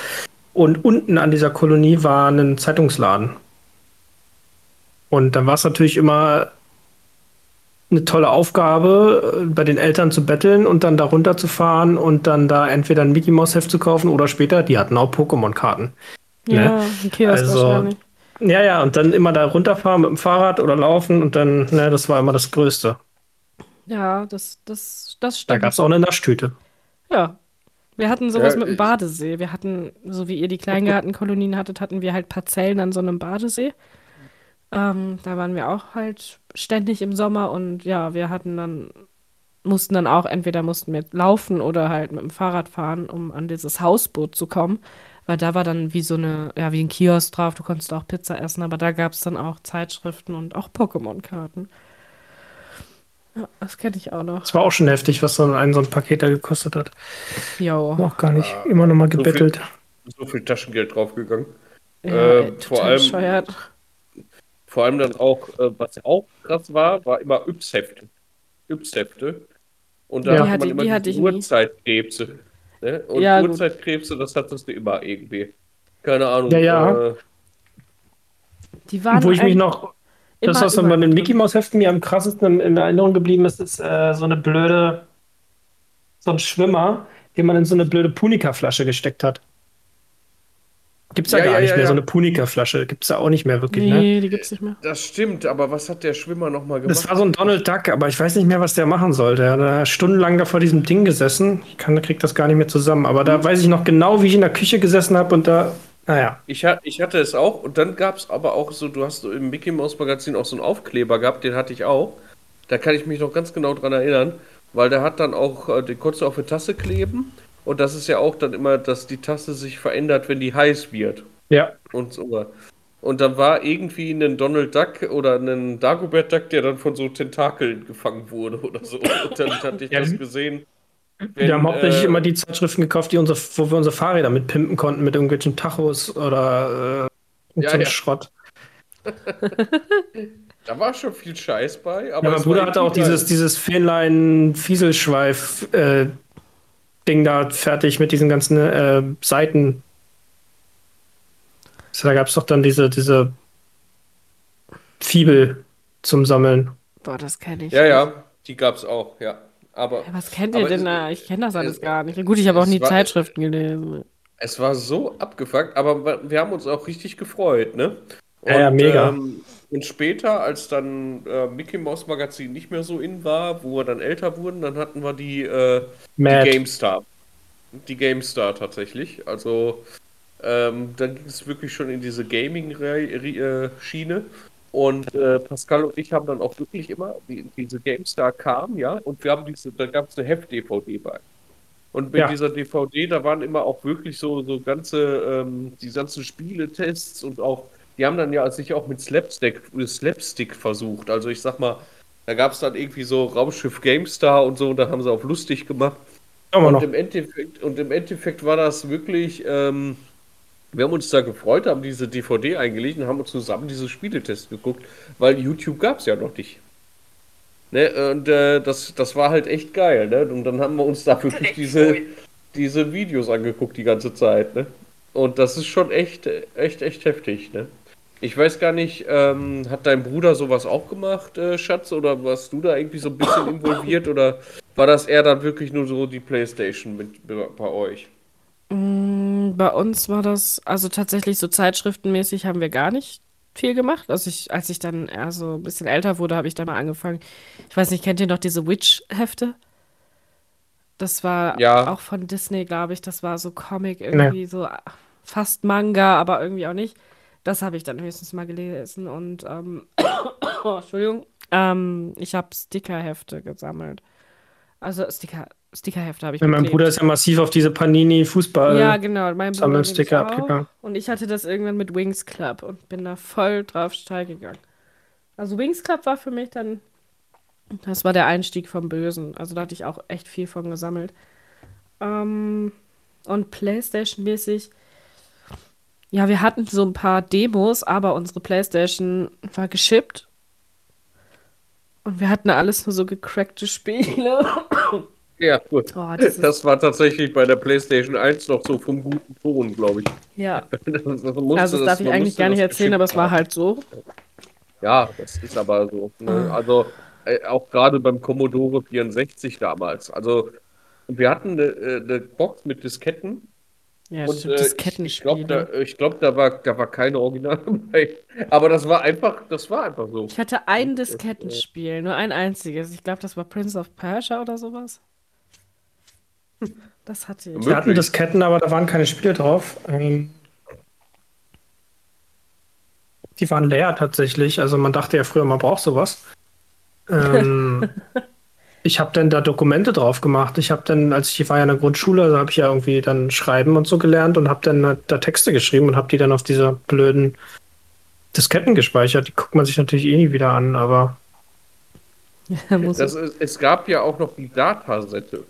Speaker 2: Und unten an dieser Kolonie war ein Zeitungsladen. Und dann war es natürlich immer eine tolle Aufgabe, äh, bei den Eltern zu betteln und dann da runterzufahren und dann da entweder ein Mickey Mouse Heft zu kaufen oder später, die hatten auch Pokémon-Karten.
Speaker 1: Ja,
Speaker 2: Ne?
Speaker 1: ein Kiosk
Speaker 2: Also,
Speaker 1: wahrscheinlich.
Speaker 2: Ja, ja, und dann immer da runterfahren mit dem Fahrrad oder laufen und dann, ne, das war immer das Größte.
Speaker 1: Ja, das, das, das
Speaker 2: Da
Speaker 1: stimmt.
Speaker 2: gab es auch eine Naschtüte.
Speaker 1: Ja. Wir hatten sowas
Speaker 3: Ja,
Speaker 1: mit dem Badesee. Wir hatten, so wie ihr die Kleingartenkolonien hattet, hatten wir halt Parzellen an so einem Badesee. Ähm, da waren wir auch halt ständig im Sommer und ja, wir hatten dann, mussten dann auch, entweder mussten wir laufen oder halt mit dem Fahrrad fahren, um an dieses Hausboot zu kommen. Weil da war dann wie so eine, ja, wie ein Kiosk drauf, du konntest auch Pizza essen, aber da gab es dann auch Zeitschriften und auch Pokémon-Karten. Ja, das kenne ich auch noch.
Speaker 2: Das war auch schon heftig, was so ein, so ein Paket da gekostet hat.
Speaker 1: Jo.
Speaker 2: Auch gar nicht. Immer noch mal
Speaker 3: So viel-
Speaker 2: gebettelt.
Speaker 3: So viel Taschengeld draufgegangen.
Speaker 1: Ja,
Speaker 3: Äh, vor allem-
Speaker 1: bescheuert.
Speaker 3: Vor allem dann auch, äh, was auch krass war, war immer Yps-Hefte. Yps-Hefte. Und da
Speaker 2: Ja.
Speaker 3: hatte
Speaker 1: Die
Speaker 3: man
Speaker 1: hatte-
Speaker 3: immer
Speaker 1: die nie.
Speaker 3: Uhrzeitkrebse. Ne? Und
Speaker 1: Ja.
Speaker 3: Uhrzeitkrebse, das hattest du immer irgendwie. Keine Ahnung.
Speaker 2: Ja, ja.
Speaker 3: Äh,
Speaker 1: Die waren
Speaker 2: Wo ich mich noch, das,
Speaker 1: immer
Speaker 2: was dann bei den Mickey. Mouse Heften mir am krassesten in, in Erinnerung geblieben ist, ist äh, so eine blöde, so ein Schwimmer, den man in so eine blöde Punika-Flasche gesteckt hat. Gibt's ja,
Speaker 3: Ja,
Speaker 2: gar
Speaker 3: ja,
Speaker 2: nicht
Speaker 3: ja,
Speaker 2: mehr, so eine Punika-Flasche. Gibt's ja auch nicht mehr wirklich, ne?
Speaker 1: Nee, die gibt's nicht mehr.
Speaker 3: das stimmt, aber was hat der Schwimmer nochmal gemacht?
Speaker 2: Das war so ein Donald Duck, aber ich weiß nicht mehr, was der machen sollte. Er hat da stundenlang da vor diesem Ding gesessen. Ich kann, krieg das gar nicht mehr zusammen. Aber da weiß ich noch genau, wie ich in der Küche gesessen habe und da, naja.
Speaker 3: Ich, ha- ich hatte es auch und dann gab es aber auch so, du hast so im Mickey Mouse Magazin auch so einen Aufkleber gehabt, den hatte ich auch. Da kann ich mich noch ganz genau dran erinnern, weil der hat dann auch, äh, den konntest du auf eine Tasse kleben und das ist ja auch dann immer, dass die Tasse sich verändert, wenn die heiß wird
Speaker 2: Ja,
Speaker 3: und so. Und dann war irgendwie ein Donald Duck oder ein Dagobert Duck, der dann von so Tentakeln gefangen wurde oder so. Und dann hatte ich
Speaker 2: Ja,
Speaker 3: das gesehen.
Speaker 2: wir haben hauptsächlich
Speaker 3: äh,
Speaker 2: immer die Zeitschriften gekauft, die unsere, wo wir unsere Fahrräder mit pimpen konnten, mit irgendwelchen Tachos oder äh,
Speaker 3: Ja,
Speaker 2: so
Speaker 3: ja.
Speaker 2: Schrott.
Speaker 3: Da war schon viel Scheiß bei.
Speaker 2: Ja,
Speaker 3: Aber
Speaker 2: mein
Speaker 3: es
Speaker 2: Bruder hatte auch dieses, dieses Fähnlein-Fieselschweif äh, Ding da fertig mit diesen ganzen äh, Seiten So, da gab es doch dann diese, diese Fibel zum Sammeln.
Speaker 1: Boah, das kenne ich.
Speaker 3: Ja,
Speaker 1: nicht.
Speaker 3: ja, die gab es auch, ja. Aber
Speaker 1: Ja, Was kennt ihr
Speaker 3: aber
Speaker 1: denn da? Ich kenne das alles
Speaker 3: es-
Speaker 1: gar nicht. Gut, ich habe auch nie
Speaker 3: war-
Speaker 1: Zeitschriften gelesen.
Speaker 3: es war so abgefuckt, aber wir- haben uns auch richtig gefreut, ne?
Speaker 2: Ja, ja, mega.
Speaker 3: Ähm, und später, als dann äh, Mickey Mouse Magazin nicht mehr so in war, wo wir dann älter wurden, dann hatten wir die, äh, die. GameStar. Die GameStar tatsächlich. Also ähm, dann ging es wirklich schon in diese Gaming-Schiene. Und äh, Pascal und ich haben dann auch wirklich immer, die, diese GameStar kam, ja, und wir haben diese, da gab es eine Heft-DVD bei. Und mit
Speaker 2: Ja.
Speaker 3: dieser DVD, da waren immer auch wirklich so, so ganze, ähm, die ganzen Spieletests und auch, die haben dann ja sich auch mit Slapstick, Slapstick versucht. Also ich sag mal, da gab es dann irgendwie so Raumschiff GameStar und so, und da haben sie auf lustig gemacht. Und im Endeffekt, und im Endeffekt war das wirklich, ähm, wir haben uns da gefreut, haben diese DVD eingelegt und haben uns zusammen diese Spieletests geguckt, weil YouTube gab es ja noch nicht. Ne? Und äh, das, das war halt echt geil, ne? Und dann haben wir uns da wirklich diese, diese Videos angeguckt die ganze Zeit, ne? Und das ist schon echt, echt, echt heftig, ne? Ich weiß gar nicht, ähm, hat dein Bruder sowas auch gemacht, äh, Schatz, oder warst du da irgendwie so ein bisschen involviert, oder war das eher dann wirklich nur so die Playstation mit bei euch?
Speaker 1: Mm, Bei uns war das, also tatsächlich so zeitschriftenmäßig haben wir gar nicht viel gemacht. Also ich, als ich dann eher so ein bisschen älter wurde, habe ich dann mal angefangen. Ich weiß nicht, kennt ihr noch diese Witch-Hefte? Das war
Speaker 3: Ja.
Speaker 1: auch von Disney, glaube ich. Das war so Comic irgendwie, so fast Manga, aber irgendwie auch nicht. Das habe ich dann höchstens mal gelesen und ähm, oh, Entschuldigung. Ähm, ich habe Stickerhefte gesammelt. Also Sticker, Stickerhefte habe ich
Speaker 2: Ja, mein. Bruder ist ja massiv auf diese Panini-Fußball.
Speaker 1: Ja, genau. Mein Bruder auch.
Speaker 2: abgegangen.
Speaker 1: Und ich hatte das irgendwann mit Wings Club und bin da voll drauf steil gegangen. Also Wings Club war für mich dann, das war der Einstieg vom Bösen. Also da hatte ich auch echt viel von gesammelt. Ähm, und Playstation-mäßig, ja, wir hatten so ein paar Demos, aber unsere Playstation war geschippt. Und wir hatten alles nur so gecrackte Spiele.
Speaker 3: Ja, gut.
Speaker 1: Oh, das
Speaker 3: Das war tatsächlich bei der PlayStation 1 noch so vom guten Ton, glaube ich.
Speaker 1: ja.
Speaker 3: Das, das musste,
Speaker 1: Also das darf ich eigentlich gar nicht erzählen, aber es war halt so.
Speaker 3: Ja, das ist aber so. Ne?
Speaker 1: Ah.
Speaker 3: Also äh, auch gerade beim Commodore 64 damals. Also wir hatten eine, äh, eine Box mit Disketten
Speaker 1: Ja,
Speaker 3: und
Speaker 1: stimmt,
Speaker 3: äh,
Speaker 1: das
Speaker 3: ich, ich glaube, da, ich glaub, da, war, da war keine Original dabei. Aber das war einfach, das war einfach so.
Speaker 1: Ich hatte ein Diskettenspiel, nur ein einziges. Ich glaube, das war Prince of Persia oder sowas. Das hatte ich.
Speaker 2: Wir hatten. Disketten, aber da waren keine Spiele drauf. Ähm, die waren leer tatsächlich. Also man dachte ja früher, man braucht sowas. Ähm, ich habe dann da Dokumente drauf gemacht. Ich habe dann, als ich war ja in der Grundschule, da habe ich ja irgendwie dann Schreiben und so gelernt und habe dann da Texte geschrieben und habe die dann auf dieser blöden Disketten gespeichert. Die guckt man sich natürlich eh nie wieder an, aber
Speaker 1: Ja, muss
Speaker 3: Das ist, es gab ja auch noch die Datasette.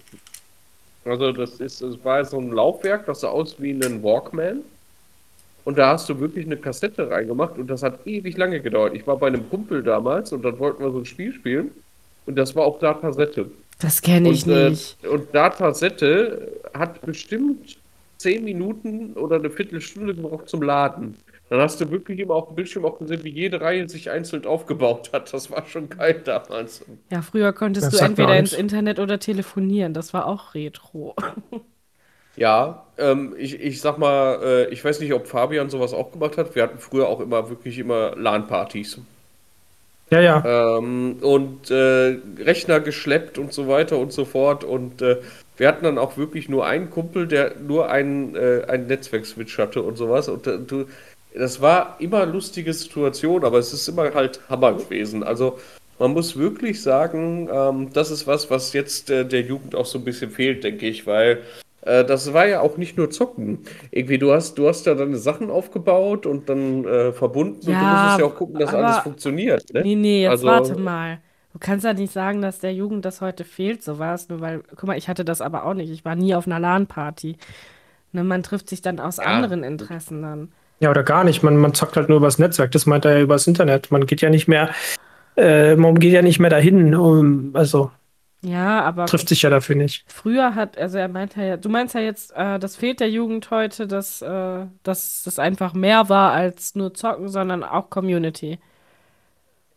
Speaker 3: Also das ist, es war so ein Laufwerk, das sah aus wie ein Walkman. Und da hast du wirklich eine Kassette reingemacht und das hat ewig lange gedauert. Ich war bei einem Kumpel damals und dann wollten wir so ein Spiel spielen und das war auch Datasette.
Speaker 1: das kenne ich
Speaker 3: Und, äh,
Speaker 1: nicht.
Speaker 3: und Datasette hat bestimmt zehn Minuten oder eine Viertelstunde gebraucht zum Laden. Dann hast du wirklich immer auf dem Bildschirm auch gesehen, wie jede Reihe sich einzeln aufgebaut hat. Das war schon geil damals.
Speaker 1: Ja, früher konntest
Speaker 2: Das
Speaker 1: du entweder ins. Internet oder telefonieren. Das war auch Retro.
Speaker 3: Ja, ähm, ich, ich sag mal, äh, ich weiß nicht, ob Fabian sowas auch gemacht hat. Wir hatten früher auch immer wirklich immer LAN-Partys.
Speaker 2: Ja, ja.
Speaker 3: Ähm, und äh, Rechner geschleppt und so weiter und so fort. Und äh, wir hatten dann auch wirklich nur einen Kumpel, der nur einen, äh, einen Netzwerkswitch hatte und sowas. Und äh, du, das war immer lustige Situation, aber es ist immer halt Hammer gewesen. Also man muss wirklich sagen, ähm, das ist was, was jetzt äh, der Jugend auch so ein bisschen fehlt, denke ich, weil äh, das war ja auch nicht nur Zocken. Irgendwie, du hast, du hast da deine Sachen aufgebaut und dann äh, verbunden und du
Speaker 1: Ja,
Speaker 3: musstest ja auch gucken, dass
Speaker 1: aber-
Speaker 3: alles funktioniert. Ne?
Speaker 1: Nee, nee, jetzt
Speaker 3: Also-
Speaker 1: warte mal. Du kannst ja nicht sagen, dass der Jugend das heute fehlt, so war es nur, weil, guck mal, ich hatte das aber auch nicht. Ich war nie auf einer LAN-Party. Ne, man trifft sich dann aus
Speaker 3: Ja,
Speaker 1: anderen. Interessen dann.
Speaker 2: Ja, oder gar nicht. Man, man zockt halt nur übers Netzwerk. Das meint er ja übers Internet. Man geht ja nicht mehr, äh, man geht ja nicht mehr dahin. Um, also,
Speaker 1: Ja, aber
Speaker 2: Trifft sich ja dafür nicht.
Speaker 1: früher hat, also er meint ja, du meinst ja jetzt, äh, das fehlt der Jugend heute, dass, äh, dass das einfach mehr war als nur zocken, sondern auch Community.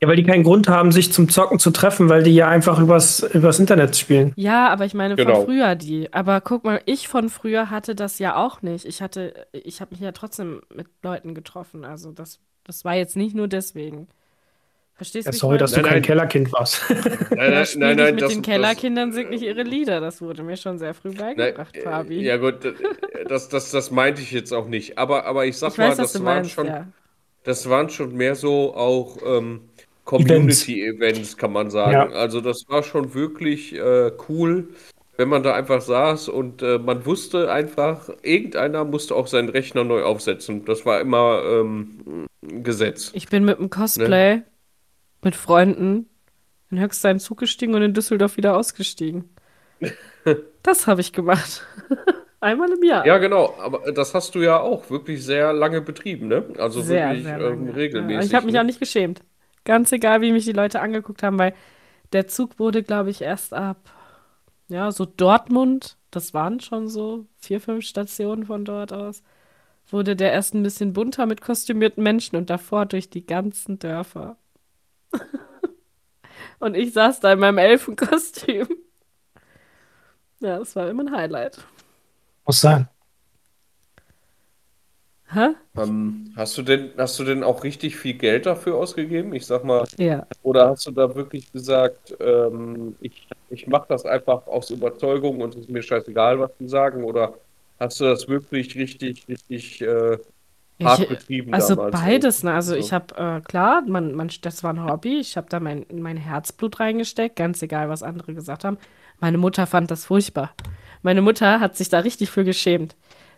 Speaker 2: Ja, weil die keinen Grund haben, sich zum Zocken zu treffen, weil die ja einfach übers, übers Internet spielen.
Speaker 1: Ja, aber ich meine von
Speaker 3: Genau.
Speaker 1: früher die. Aber guck mal, ich von früher hatte das ja auch nicht. Ich hatte, ich habe mich ja trotzdem mit Leuten getroffen. Also das, das war jetzt nicht nur deswegen. Verstehst du,
Speaker 2: sorry, dass du
Speaker 3: Nein,
Speaker 2: kein
Speaker 3: nein.
Speaker 2: Kellerkind warst.
Speaker 3: Nein, nein, nein,
Speaker 1: nicht
Speaker 3: nein,
Speaker 1: mit
Speaker 3: das,
Speaker 1: den
Speaker 3: das,
Speaker 1: Kellerkindern singt nicht ihre Lieder. Das wurde mir schon sehr früh
Speaker 3: nein,
Speaker 1: beigebracht,
Speaker 3: äh,
Speaker 1: Fabi.
Speaker 3: ja gut, das, das, das meinte ich jetzt auch nicht. Aber, aber ich sag
Speaker 1: ich
Speaker 3: mal,
Speaker 1: weiß, was
Speaker 3: das waren
Speaker 1: meinst,
Speaker 3: schon,
Speaker 1: ja.
Speaker 3: das waren schon mehr so auch ähm, Community-Events, kann man sagen.
Speaker 2: Ja.
Speaker 3: Also das war schon wirklich äh, cool, wenn man da einfach saß und äh, man wusste einfach, irgendeiner musste auch seinen Rechner neu aufsetzen. Das war immer ähm, ein Gesetz.
Speaker 1: Ich bin mit dem Cosplay mit Freunden in Höchstein Zug gestiegen und in Düsseldorf wieder ausgestiegen. Das habe ich gemacht. Einmal im Jahr.
Speaker 3: Ja, genau, aber das hast du ja auch wirklich sehr lange betrieben, ne? Also
Speaker 1: Sehr,
Speaker 3: wirklich
Speaker 1: sehr
Speaker 3: ähm, regelmäßig.
Speaker 1: Ja, ich habe mich
Speaker 3: ne?
Speaker 1: auch nicht geschämt. Ganz egal, wie mich die Leute angeguckt haben, weil der Zug wurde, glaube ich, erst ab, ja, so Dortmund, das waren schon so vier, fünf Stationen von dort aus, wurde der erst ein bisschen bunter mit kostümierten Menschen und davor durch die ganzen Dörfer. Und ich saß da in meinem Elfenkostüm. Ja, das war immer ein Highlight.
Speaker 2: Muss sein.
Speaker 1: Hä?
Speaker 3: Ähm, hast du denn, hast du denn auch richtig viel Geld dafür ausgegeben? Ich sag mal,
Speaker 1: Ja.
Speaker 3: oder hast du da wirklich gesagt, ähm, ich, ich mache das einfach aus Überzeugung und es ist mir scheißegal, was die sagen? Oder hast du das wirklich richtig, richtig äh, hart
Speaker 1: Ich,
Speaker 3: betrieben
Speaker 1: also
Speaker 3: damals?
Speaker 1: beides, ne? Also
Speaker 3: So.
Speaker 1: ich habe, äh, klar, man, man, das war ein Hobby. Ich habe da mein, mein Herzblut reingesteckt, ganz egal, was andere gesagt haben. Meine Mutter fand das furchtbar. Meine Mutter hat sich da richtig für geschämt.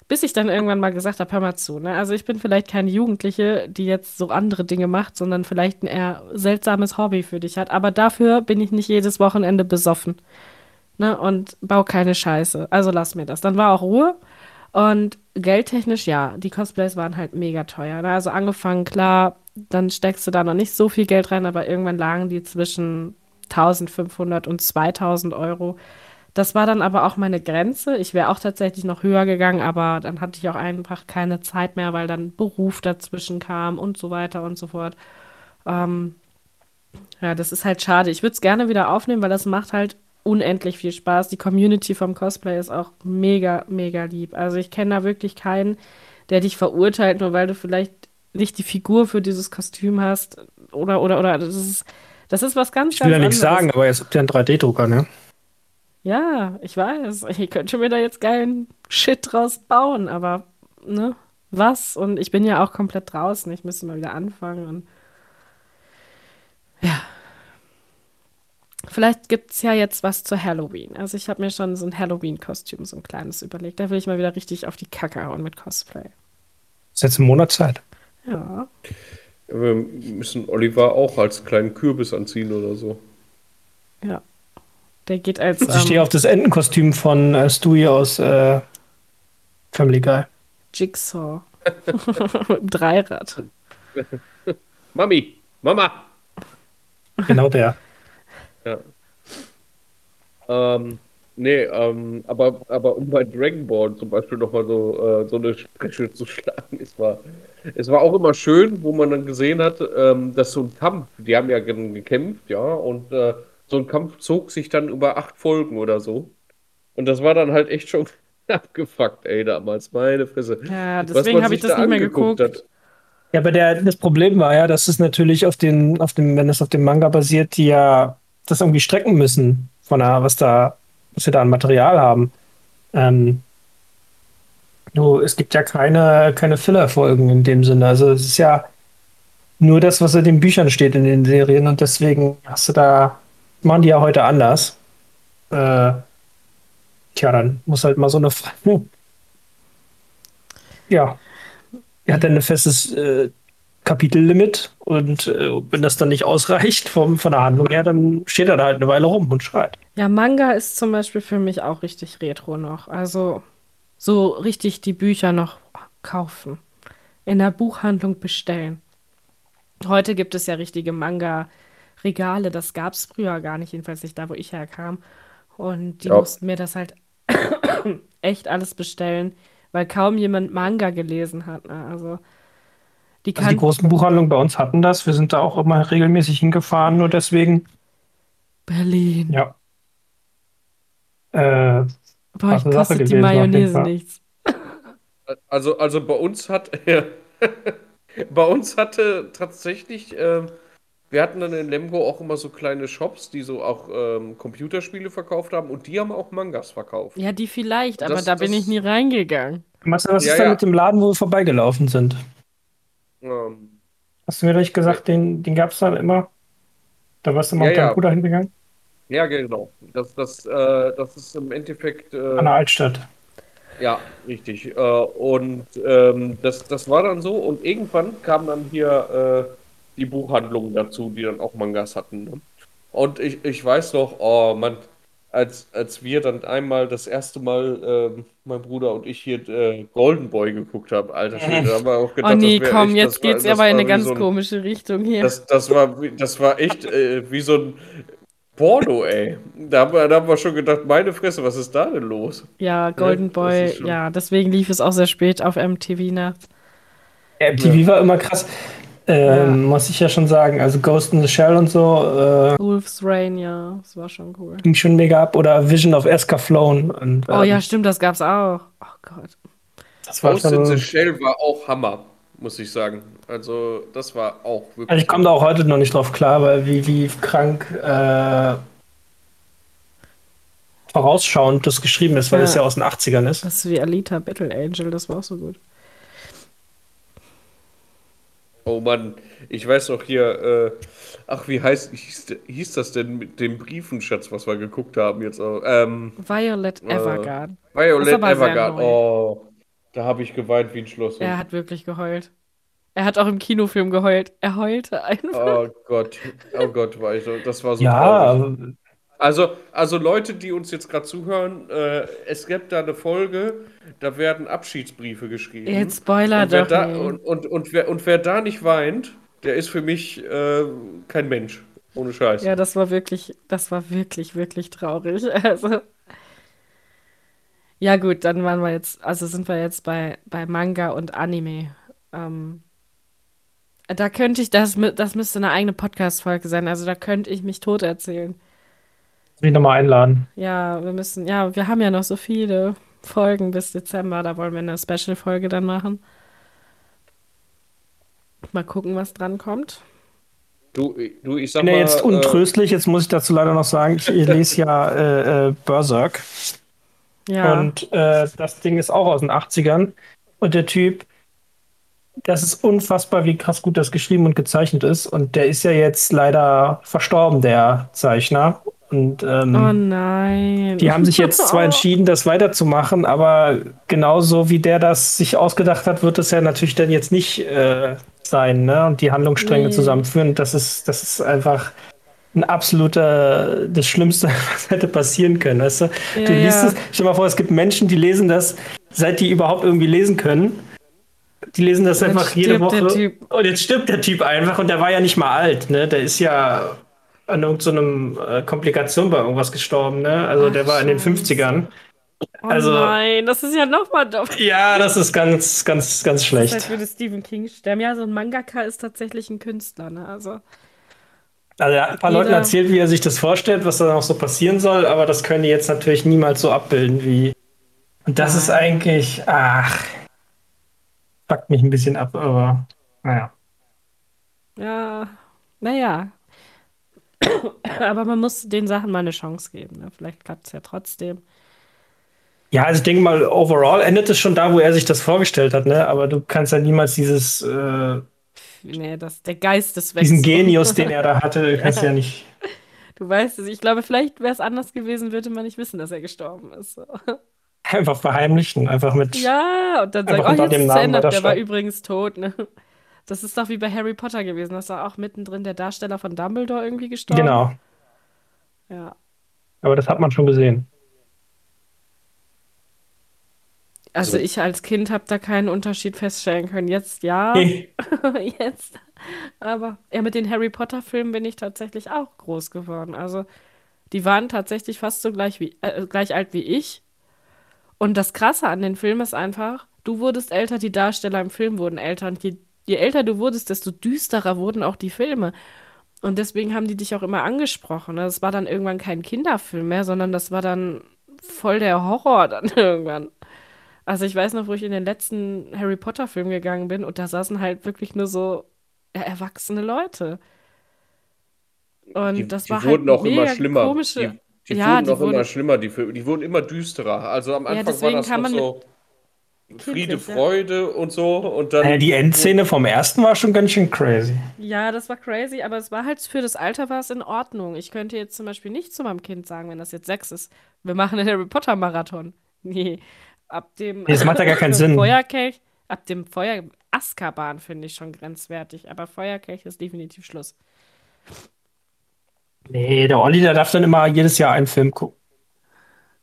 Speaker 1: Bis ich dann irgendwann mal gesagt habe, hör mal zu, ne? Also ich bin vielleicht keine Jugendliche, die jetzt so andere Dinge macht, sondern vielleicht ein eher seltsames Hobby für dich hat. Aber dafür bin ich nicht jedes Wochenende besoffen. Ne? Und bau keine Scheiße. Also lass mir das. Dann war auch Ruhe. Und geldtechnisch, ja, die Cosplays waren halt mega teuer. Ne? Also angefangen, klar, dann steckst du da noch nicht so viel Geld rein, aber irgendwann lagen die zwischen 1500 und 2000 Euro. Das war dann aber auch meine Grenze. Ich wäre auch tatsächlich noch höher gegangen, aber dann hatte ich auch einfach keine Zeit mehr, weil dann Beruf dazwischen kam und so weiter und so fort. Ähm, ja, das ist halt schade. Ich würde es gerne wieder aufnehmen, weil das macht halt unendlich viel Spaß. Die Community vom Cosplay ist auch mega, mega lieb. Also ich kenne da wirklich keinen, der dich verurteilt, nur weil du vielleicht nicht die Figur für dieses Kostüm hast. Oder, oder, oder. Das ist, das ist was ganz,
Speaker 2: Ich will ja
Speaker 1: ganz
Speaker 2: nichts sagen, aber jetzt habt ihr einen 3D-Drucker, ne?
Speaker 1: Ja, ich weiß. Ich könnte mir da jetzt geilen Shit draus bauen, aber, ne? Was? Und ich bin ja auch komplett draußen. Ich müsste mal wieder anfangen und. Ja. Vielleicht gibt es ja jetzt was zu Halloween. Also ich habe mir schon so ein Halloween-Kostüm, so ein kleines überlegt. Da will ich mal wieder richtig auf die Kacke hauen mit Cosplay.
Speaker 2: Ist jetzt ein Monat Zeit.
Speaker 1: Ja.
Speaker 3: Wir müssen Oliver auch als kleinen Kürbis anziehen oder so.
Speaker 1: Ja. Der geht als
Speaker 2: Ich stehe
Speaker 1: ähm,
Speaker 2: auf das Entenkostüm von äh, Stewie aus äh, Family Guy.
Speaker 1: Jigsaw. mit dem Dreirad.
Speaker 3: Mami, Mama!
Speaker 2: Genau der.
Speaker 3: Ja. Ähm, nee, ähm, aber, aber um bei Dragon Ball zum Beispiel nochmal so, äh, so eine Sprechung zu schlagen, es war, es war auch immer schön, wo man dann gesehen hat, ähm, dass so ein Kampf, die haben ja ge- gekämpft, ja, und äh, so ein Kampf zog sich dann über acht Folgen oder so. Und das war dann halt echt schon abgefuckt, ey, damals, meine Fresse.
Speaker 1: Ja,
Speaker 3: Was
Speaker 1: deswegen habe ich das
Speaker 3: da
Speaker 1: nicht mehr geguckt.
Speaker 3: hat.
Speaker 2: Ja, aber der, das Problem war ja, dass es natürlich auf den, auf dem, wenn es auf dem Manga basiert, die ja das irgendwie strecken müssen von der, was da, was wir da an Material haben. Ähm, du, es gibt ja keine, keine Filler-Folgen in dem Sinne. Also es ist ja nur das, was in den Büchern steht in den Serien und deswegen hast du da, machen die ja heute anders. Äh, tja, dann muss halt mal so eine Frage. Ja. Er hat dann ein festes äh, Kapitellimit und äh, wenn das dann nicht ausreicht vom, von der Handlung her, dann steht er da halt eine Weile rum und schreit.
Speaker 1: Ja, Manga ist zum Beispiel für mich auch richtig retro noch. Also so richtig die Bücher noch kaufen. In der Buchhandlung bestellen. Heute gibt es ja richtige Regale. Das gab es früher gar nicht, jedenfalls nicht da, wo ich herkam. Und die
Speaker 3: Ja.
Speaker 1: mussten mir das halt echt alles bestellen, weil kaum jemand Manga gelesen hat. Ne? Also die
Speaker 2: Also die großen Buchhandlungen bei uns hatten das. Wir sind da auch immer regelmäßig hingefahren, nur deswegen.
Speaker 1: Berlin.
Speaker 2: Ja. Äh,
Speaker 1: Boah,
Speaker 2: krasse
Speaker 1: ich
Speaker 2: Sache
Speaker 1: kostet die
Speaker 2: gewesen, jeden
Speaker 1: Mayonnaise nichts.
Speaker 3: Also, also bei uns hat bei uns hatte tatsächlich, ähm, wir hatten dann in Lemgo auch immer so kleine Shops, die so auch ähm, Computerspiele verkauft haben und die haben auch Mangas verkauft.
Speaker 1: Ja, die vielleicht, aber
Speaker 3: Das-
Speaker 1: da bin
Speaker 3: das-
Speaker 1: ich nie reingegangen.
Speaker 2: was, was
Speaker 3: Ja,
Speaker 2: ist denn
Speaker 3: ja.
Speaker 2: mit dem Laden, wo wir vorbeigelaufen sind?
Speaker 3: Ähm,
Speaker 2: Hast du mir nicht gesagt, den, den gab es dann immer? Da warst du mal
Speaker 3: Ja,
Speaker 2: mit deinem
Speaker 3: ja.
Speaker 2: Bruder hingegangen?
Speaker 3: ja, genau. Das, das, äh, das ist im Endeffekt äh,
Speaker 2: An der Altstadt.
Speaker 3: Ja, richtig. Äh, und ähm, das, das war dann so. Und irgendwann kamen dann hier äh, die Buchhandlungen dazu, die dann auch Mangas hatten. Ne? Und ich, ich weiß noch, oh Mann, als, als wir dann einmal das erste Mal, ähm, mein Bruder und ich hier äh, Golden Boy geguckt haben, alter Schwede, da haben wir auch
Speaker 1: Oh
Speaker 3: gedacht,
Speaker 1: nee,
Speaker 3: das wär
Speaker 1: komm,
Speaker 3: echt,
Speaker 1: jetzt
Speaker 3: das war-
Speaker 1: geht's
Speaker 3: das
Speaker 1: aber in
Speaker 3: war
Speaker 1: eine ganz
Speaker 3: so ein,
Speaker 1: komische Richtung hier.
Speaker 3: Das, das, war, das war echt äh, wie so ein Porno, ey. Da haben, wir, da haben wir schon gedacht, meine Fresse, was ist da denn los?
Speaker 1: Ja, Golden
Speaker 3: das
Speaker 1: Boy,
Speaker 3: schon-
Speaker 1: ja, deswegen lief es auch sehr spät auf MTV nachts.
Speaker 2: Ja, MTV war immer krass. Ähm, Muss ich ja schon sagen. Also Ghost in the Shell und so äh,
Speaker 1: Wolf's Rain, ja, das war schon cool.
Speaker 2: ging schon mega ab. Oder Vision of Escaflowne. Und,
Speaker 1: Oh
Speaker 2: ähm,
Speaker 1: ja, stimmt, das gab's auch. Oh Gott.
Speaker 2: das war
Speaker 3: Ghost in the
Speaker 2: schon.
Speaker 3: Shell war auch Hammer, muss ich sagen. Also, das war auch wirklich.
Speaker 2: Also ich komme da auch heute noch nicht drauf klar, weil wie, wie krank äh, vorausschauend das geschrieben ist, weil
Speaker 1: Ja.
Speaker 2: es ja aus den 80ern ist.
Speaker 1: Das ist wie Alita Battle Angel, das war auch so gut.
Speaker 3: Oh Mann, ich weiß noch hier, äh, ach, wie heißt, hieß, hieß das denn mit dem Briefenschatz, was wir geguckt haben jetzt auch? Ähm,
Speaker 1: Violet
Speaker 3: Äh,
Speaker 1: Evergarden.
Speaker 3: Violet
Speaker 1: neu.
Speaker 3: Oh, da habe ich geweint wie ein Schloss.
Speaker 1: Er hat wirklich geheult. Er hat auch im Kinofilm geheult. Er heulte einfach.
Speaker 3: Oh Gott, oh Gott, war ich so, das war so
Speaker 2: Ja,
Speaker 3: traurig. Also, also Leute, die uns jetzt gerade zuhören, äh, es gibt da eine Folge, da werden Abschiedsbriefe geschrieben.
Speaker 1: Jetzt Spoiler
Speaker 3: und
Speaker 1: doch
Speaker 3: da, und, und, und, wer, und wer da nicht weint, der ist für mich äh, kein Mensch. Ohne Scheiß.
Speaker 1: Ja, das war wirklich, das war wirklich, wirklich traurig. Also. Ja, gut, dann waren wir jetzt, also sind wir jetzt bei, bei Manga und Anime. Ähm, da könnte ich, das, das müsste eine eigene Podcast-Folge sein. Also da könnte ich mich tot erzählen.
Speaker 2: Will ich nochmal einladen.
Speaker 1: Ja, wir müssen, ja, wir haben ja noch so viele Folgen bis Dezember. Da wollen wir eine Special-Folge dann machen. Mal gucken, was dran kommt.
Speaker 3: Du, du, ich sag
Speaker 2: bin ja
Speaker 3: mal.
Speaker 2: jetzt
Speaker 3: äh,
Speaker 2: untröstlich, jetzt muss ich dazu leider noch sagen, ich lese ja äh, äh, Berserk
Speaker 1: Ja.
Speaker 2: und äh, das Ding ist auch aus den 80ern und der Typ, das ist unfassbar, wie krass gut das geschrieben und gezeichnet ist und der ist ja jetzt leider verstorben, der Zeichner und ähm,
Speaker 1: Oh nein.
Speaker 2: die haben sich jetzt zwar entschieden, das weiterzumachen, aber genauso wie der das sich ausgedacht hat, wird es ja natürlich dann jetzt nicht äh, sein, ne? Und die Handlungsstränge
Speaker 1: Nee.
Speaker 2: zusammenführen. Das ist, das ist einfach ein absoluter, das Schlimmste, was hätte passieren können, weißt du?
Speaker 1: Ja,
Speaker 2: du liest
Speaker 1: ja.
Speaker 2: es, stell dir mal vor, es gibt Menschen, die lesen das, seit die überhaupt irgendwie lesen können. Die lesen das
Speaker 1: Dann
Speaker 2: einfach jede Woche. Und jetzt stirbt der Typ einfach und der war ja nicht mal alt, ne? Der ist ja an irgendeiner äh, Komplikation bei irgendwas gestorben, ne? Also
Speaker 1: Ach,
Speaker 2: der war in den
Speaker 1: Scheiße.
Speaker 2: 50ern.
Speaker 1: Oh
Speaker 2: Also-
Speaker 1: nein, das ist ja noch mal doof.
Speaker 2: Ja, das ist ganz, ganz, ganz
Speaker 1: Das
Speaker 2: schlecht.
Speaker 1: ist, als würde Stephen King sterben. Ja, so ein Mangaka ist tatsächlich ein Künstler, ne? Also,
Speaker 2: Also er hat ein paar Leuten erzählt, wie er sich das vorstellt, was da noch so passieren soll, aber das können die jetzt natürlich niemals so abbilden wie. Und das ist
Speaker 1: Nein.
Speaker 2: eigentlich, ach, fuckt mich ein bisschen ab, aber naja.
Speaker 1: ja, naja. Aber man muss den Sachen mal eine Chance geben. Ne? Vielleicht klappt es ja trotzdem.
Speaker 2: Ja, also ich denke mal, overall endet es schon da, wo er sich das vorgestellt hat, ne? Aber du kannst ja niemals dieses, äh,
Speaker 1: Nee, das, der Geist ist weg.
Speaker 2: diesen. Genius, den er da hatte, du kannst ja nicht.
Speaker 1: Du weißt es. Ich glaube, vielleicht wäre es anders gewesen, würde man nicht wissen, dass er gestorben ist.
Speaker 2: Einfach verheimlichen, einfach mit.
Speaker 1: Ja, und dann sagen, oh, jetzt
Speaker 2: dem
Speaker 1: ist
Speaker 2: Namen
Speaker 1: er der war übrigens tot. Ne? Das ist doch wie bei Harry Potter gewesen. Das war auch mittendrin der Darsteller von Dumbledore irgendwie gestorben.
Speaker 2: Genau.
Speaker 1: Ja.
Speaker 2: Aber das hat man schon gesehen.
Speaker 1: Also
Speaker 3: So.
Speaker 1: ich als Kind habe da keinen Unterschied feststellen können. Jetzt ja,
Speaker 2: Nee.
Speaker 1: jetzt. Aber ja, mit den Harry Potter-Filmen bin ich tatsächlich auch groß geworden. Also, die waren tatsächlich fast so gleich, wie, äh, gleich alt wie ich. Und das Krasse an den Filmen ist einfach, du wurdest älter, die Darsteller im Film wurden älter. Und je, je älter du wurdest, desto düsterer wurden auch die Filme. Und deswegen haben die dich auch immer angesprochen. Das war dann irgendwann kein Kinderfilm mehr, sondern das war dann voll der Horror dann irgendwann. Also ich weiß noch, wo ich in den letzten Harry Potter Film gegangen bin und da saßen halt wirklich nur so ja, erwachsene Leute. Und
Speaker 3: Die,
Speaker 1: das
Speaker 3: die
Speaker 1: war
Speaker 3: wurden
Speaker 1: halt
Speaker 3: auch immer schlimmer.
Speaker 1: komische.
Speaker 3: Die, die
Speaker 1: Ja,
Speaker 3: wurden auch immer
Speaker 1: wurden-
Speaker 3: schlimmer, die, Filme. die wurden immer düsterer. Also am Anfang war
Speaker 1: deswegen
Speaker 3: das
Speaker 1: kann
Speaker 3: noch
Speaker 1: man
Speaker 3: so Friede,
Speaker 1: ja.
Speaker 3: Freude und so. Und dann
Speaker 2: Äh, die Endszene vom ersten war schon ganz schön crazy.
Speaker 1: Ja, das war crazy, aber es war halt für das Alter war es in Ordnung. Ich könnte jetzt zum Beispiel nicht zu meinem Kind sagen, wenn das jetzt sechs ist, wir machen einen Harry Potter Marathon. Nee, ab dem
Speaker 2: Nee, das macht ja gar keinen Sinn.
Speaker 1: Feuerkelch, ab dem Feuer Azkaban finde ich schon grenzwertig, aber Feuerkelch ist definitiv Schluss.
Speaker 2: Nee, der Olli, der darf dann immer jedes Jahr einen Film gucken.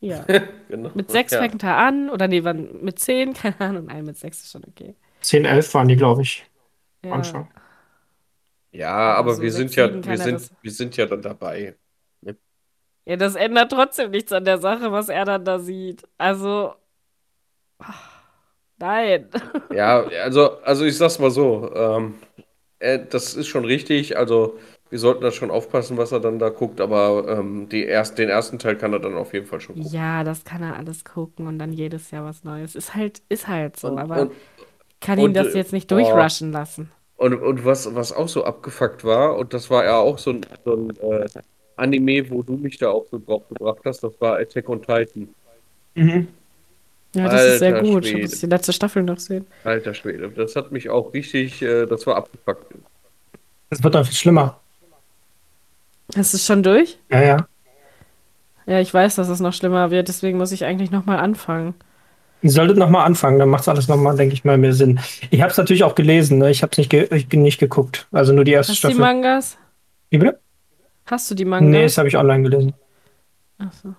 Speaker 1: Ja.
Speaker 3: Genau.
Speaker 1: Mit sechs
Speaker 3: ja.
Speaker 1: fängt er an, oder nee, wann, mit zehn, keine Ahnung, nein, mit sechs ist schon okay.
Speaker 2: 10, 11 waren die, glaube ich,
Speaker 1: Ja.
Speaker 2: Anfang.
Speaker 3: Ja, aber
Speaker 1: so
Speaker 3: wir sind ja, wir sind,
Speaker 1: das.
Speaker 3: wir sind ja dann dabei.
Speaker 1: Ja, das ändert trotzdem nichts an der Sache, was er dann da sieht. Also, nein.
Speaker 3: Ja, also, also ich sag's mal so, ähm, äh, das ist schon richtig. Also wir sollten da schon aufpassen, was er dann da guckt, aber ähm, die erst, den ersten Teil kann er dann auf jeden Fall schon gucken.
Speaker 1: Ja, das kann er alles gucken und dann jedes Jahr was Neues. Ist halt, ist halt so,
Speaker 3: Und-
Speaker 1: aber
Speaker 3: und-
Speaker 1: kann ihn
Speaker 3: und,
Speaker 1: das
Speaker 3: äh,
Speaker 1: jetzt nicht
Speaker 3: oh.
Speaker 1: durchrushen lassen.
Speaker 3: Und, und was, was auch so abgefuckt war, und das war ja auch so ein, so ein äh, Anime, wo du mich da auch so drauf gebracht hast, das war Attack on Titan.
Speaker 2: Mhm.
Speaker 1: Ja, das ist sehr
Speaker 3: Alter
Speaker 1: gut. Ich
Speaker 3: Schwede.
Speaker 1: muss die letzte Staffel noch sehen.
Speaker 3: Alter Schwede, das hat mich auch richtig, äh, das war abgefuckt.
Speaker 2: Das wird dann viel schlimmer.
Speaker 1: Ist es schon durch?
Speaker 2: Ja, ja.
Speaker 1: Ja, ich weiß, dass es noch schlimmer wird, deswegen muss ich eigentlich nochmal anfangen.
Speaker 2: Ihr solltet nochmal anfangen, dann macht alles nochmal, denke ich mal, mehr Sinn. Ich habe es natürlich auch gelesen, ne? ich habe es nicht, ge ich, nicht geguckt. Also nur die erste
Speaker 1: Hast du die
Speaker 2: Staffel.
Speaker 1: Mangas?
Speaker 2: Wie bitte?
Speaker 1: Hast du die
Speaker 2: Nee,
Speaker 1: Mangas?
Speaker 2: das habe ich online gelesen.
Speaker 1: Achso.